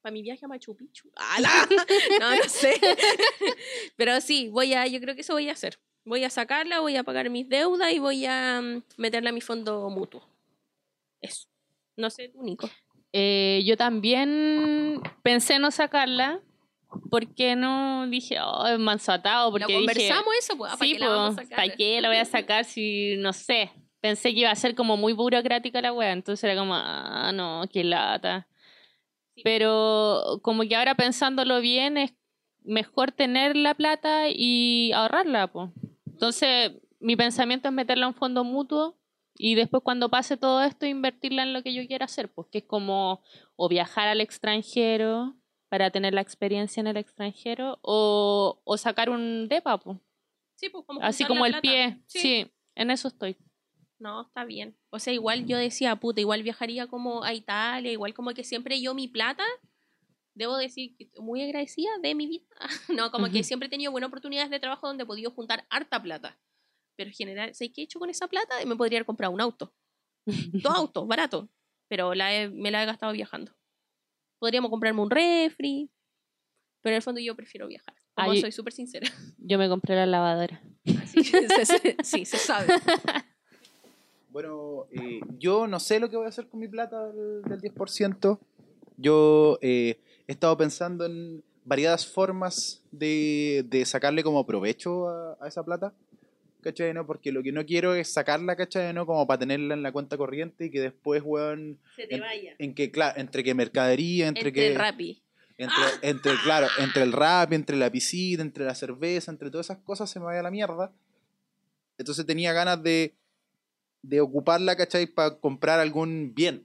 para mi viaje a Machu Picchu. ¡Ala! <laughs> No, no sé. <laughs> Pero sí, voy a, yo creo que eso voy a hacer. Voy a sacarla, voy a pagar mis deudas y voy a mm, meterla a mi fondo mutuo. Eso. No sé, tú, Nico. Eh, yo también pensé no sacarla porque no dije, oh, es mansatado, porque Lo dije, conversamos eso, pues. ¿Para sí, qué la vamos a pues, sacar? ¿para qué la voy a sacar si no sé? Pensé que iba a ser como muy burocrática la wea, entonces era como, ah, no, qué lata. Sí. Pero como que ahora pensándolo bien, es mejor tener la plata y ahorrarla, pues. Entonces, mi pensamiento es meterla a un fondo mutuo y después cuando pase todo esto, invertirla en lo que yo quiera hacer, pues que es como o viajar al extranjero para tener la experiencia en el extranjero o, o sacar un DEPA, pues. Sí, pues, como Así como el plata. pie. Sí. Sí. en eso estoy. No, está bien. O sea, igual yo decía, puta, igual viajaría como a Italia, igual como que siempre yo mi plata, debo decir muy agradecida de mi vida. <laughs> No, como que siempre he tenido buenas oportunidades de trabajo donde he podido juntar harta plata. Pero en general, ¿sabes qué he hecho con esa plata? Me podría haber comprado un auto. <laughs> Dos autos, barato. Pero la he- me la he gastado viajando. Podríamos comprarme un refri. Pero en el fondo yo prefiero viajar. Como Ay. soy súper sincera. <laughs> Yo me compré la lavadora. Se- se- sí, se sabe. <laughs> Bueno, eh, yo no sé lo que voy a hacer con mi plata del, del 10%. Yo eh, he estado pensando en variadas formas de, de sacarle como provecho a, a esa plata. ¿Cachai? No? Porque lo que no quiero es sacarla, ¿cachai? No? Como para tenerla en la cuenta corriente y que después, weón, Se te vaya. en que, claro, entre que mercadería, entre, Entre que... el Rappi. Entre, entre, claro, entre el rap, entre la piscina, entre la cerveza, entre todas esas cosas se me vaya a la mierda. Entonces tenía ganas de, de ocuparla, ¿cachai? Para comprar algún bien,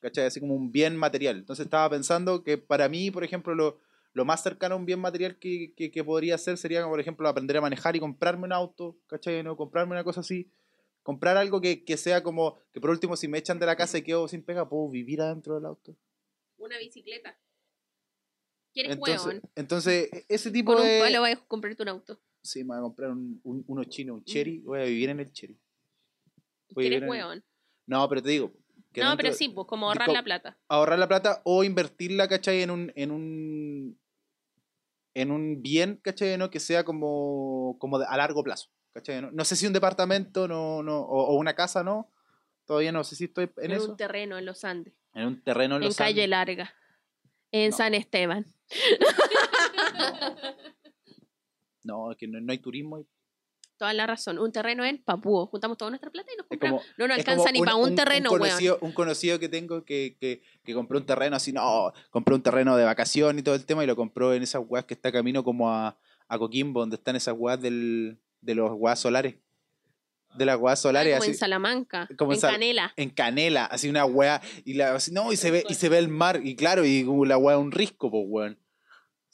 ¿cachai? Así como un bien material. Entonces estaba pensando que para mí, por ejemplo, lo, lo más cercano a un bien material que, que, que podría ser sería, como, por ejemplo, aprender a manejar y comprarme un auto, ¿cachai? ¿No? Comprarme una cosa así. Comprar algo que, que sea como, que por último, si me echan de la casa y quedo sin pega, puedo vivir adentro del auto. Una bicicleta. ¿Quieres Entonces, hueón? entonces, e- ese tipo Con un de... palo vas a comprarte un auto. Sí, me voy a comprar un, un- uno chino, un cherry. Voy a vivir en el cherry. Voy ¿Quieres el- hueón? No, pero te digo. No, dentro- pero sí, pues como ahorrar la plata. Ahorrar la plata o invertirla, ¿cachai? En un, en un, en un bien, ¿cachai? ¿No? Que sea como, como a largo plazo, ¿cachai? No, no sé si un departamento no, no, o, o una casa, ¿no? Todavía no sé si estoy en, En eso. un terreno en los Andes. en un terreno en En los calle Andes. larga. En No. San Esteban. <laughs> No, es que no, no hay turismo. Toda la razón. Un terreno en Papúo. Juntamos toda nuestra plata y nos compramos. como, no nos alcanza ni para un, terreno, un weón. un conocido que tengo que, que, que compró un terreno así, no, compró un terreno de vacación y todo el tema y lo compró en esas weas que está camino como a, a Coquimbo, donde están esas weas del, de los weas solares. De las weas Ah, solares, como en Salamanca. como en Canela. en canela, así una wea, y la, así, no, y se ve, y se ve el mar, y claro, y la wea un risco, pues weón.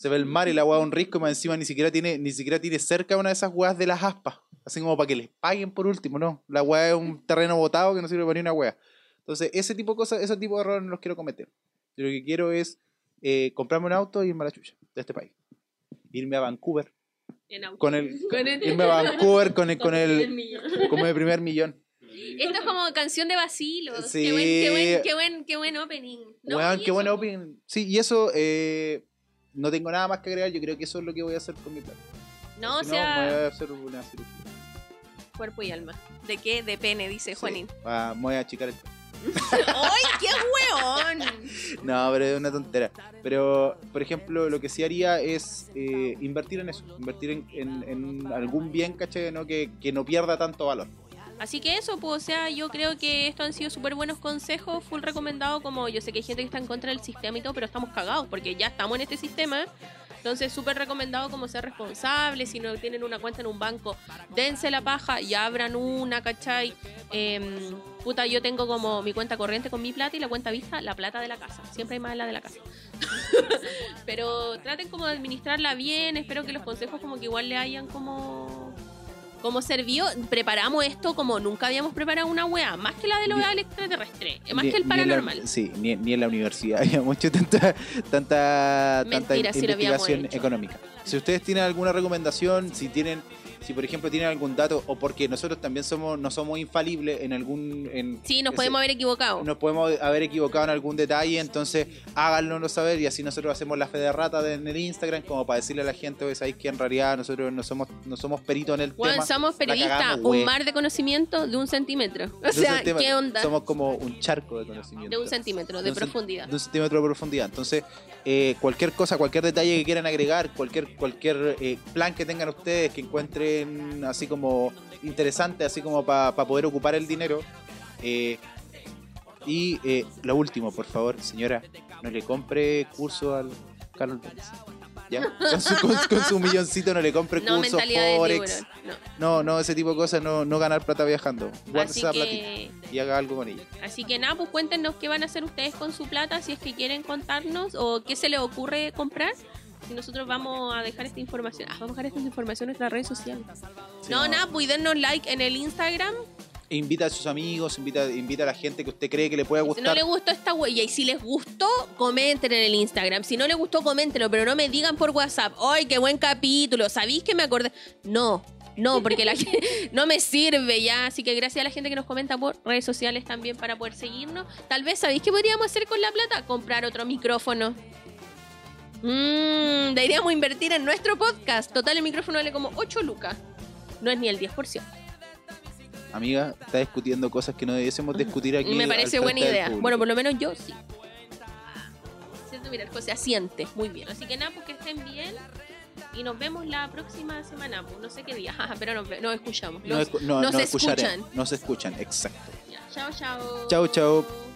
Se ve el mar y la wea un risco, y más encima ni siquiera tiene, ni siquiera tiene cerca una de esas weas de las aspas. Así como para que les paguen por último, no. La wea es un terreno botado que no sirve para ni una wea. Entonces, ese tipo de cosas, ese tipo de errores no los quiero cometer. Yo lo que quiero es eh, comprarme un auto y irme a la chucha de este país. Irme a Vancouver. En auto. Con el, <laughs> Con el- irme a Vancouver con el, con el como el primer millón. Esto es como canción de Basilos. Sí. Qué, buen, qué, buen, qué, buen, qué buen opening. No, qué buen eso, opening. Sí, y eso, eh, no tengo nada más que agregar. Yo creo que eso es lo que voy a hacer con mi plata. No, o Si no, me sea, voy a hacer una cirugía. cuerpo y alma. ¿De qué? De pene, dice Sí, Juanín. ah, me voy a achicar el <laughs> ¡Ay, qué hueón! <laughs> No, pero es una tontera. Pero, por ejemplo, lo que sí haría es eh, invertir en eso. Invertir en, en- en algún bien, ¿cachai? ¿no? Que, que no pierda tanto valor. Así que eso, pues, o sea, yo creo que estos han sido súper buenos consejos, full recomendado, como yo sé que hay gente que está en contra del sistema y todo, pero estamos cagados porque ya estamos en este sistema. Entonces, súper recomendado como ser responsable, si no tienen una cuenta en un banco, dense la paja y abran una, ¿cachai? Em, puta, yo tengo como mi cuenta corriente con mi plata y la cuenta vista, la plata de la casa. Siempre hay más la de la casa. <laughs> pero traten como de administrarla bien, espero que los consejos como que igual le hayan como como servido, preparamos esto como nunca habíamos preparado una wea, más que la de lo Ni- extraterrestre, más Ni- que el ni la- paranormal. sí, ni, ni en la universidad <laughs> había mucho tanta, tanta, tanta Mentira, habíamos investigación hecho. económica. Si ustedes tienen alguna recomendación, si tienen si por ejemplo tienen algún dato o porque nosotros también somos no somos infalibles en algún en Sí, nos ese- podemos haber equivocado. nos podemos haber equivocado en algún detalle, entonces háganlo saber y así nosotros hacemos la fe de rata en el Instagram como para decirle a la gente, oye, sabéis que en realidad nosotros no somos no somos peritos en el Bueno, tema. somos periodistas, un mar de conocimiento de un centímetro. <laughs> O sea, ¿qué onda? Somos como un charco de conocimiento. De un centímetro de De profundidad. de un centímetro de profundidad. Entonces, eh, cualquier cosa, cualquier detalle que quieran agregar, cualquier cualquier eh, plan que tengan ustedes que encuentren así como interesante, así como para poder ocupar el dinero. eh, y eh, lo último, por favor, señora, no le compre curso al Carlos Pérez. ¿Ya? Con su, con- con su milloncito no le compre No curso mentalidad de Forex. No. No, no, ese tipo de cosas, no, no ganar plata viajando. Guarde Así esa platita y haga algo con ella. así que nada, pues cuéntenos qué van a hacer ustedes con su plata, si es que quieren contarnos o qué se les ocurre comprar. Y nosotros vamos a dejar esta información. Ah, vamos a dejar esta información en nuestras redes sociales. Sí, no, no. nada, pues y dennos like en el Instagram. Invita a sus amigos, invita, invita a la gente que usted cree que le pueda Si no gustar. les gustó esta huella y si les gustó, comenten en el Instagram. Si no les gustó, coméntenlo, pero no me digan por WhatsApp, ¡ay, qué buen capítulo! ¿Sabéis que me acordé? No, no, porque la <laughs> gente no me sirve ya. Así que gracias a la gente que nos comenta por redes sociales también para poder seguirnos. Tal vez, ¿sabéis qué podríamos hacer con la plata? Comprar otro micrófono. Mmm, deberíamos invertir en nuestro podcast. Total, el micrófono vale como 8 lucas. No es ni el 10%. Amiga, está discutiendo cosas que no debiésemos discutir aquí. Me parece buena idea. Bueno, por lo menos yo sí. Siento, mira, el se asiente muy bien. Así que nada, pues que estén bien. Y nos vemos la próxima semana. pues, no sé qué día, <laughs> pero nos, escuchamos. no, escu- no, nos no escuchan. Nos escuchan, exacto. Ya, Chao, chao. Chao, chao.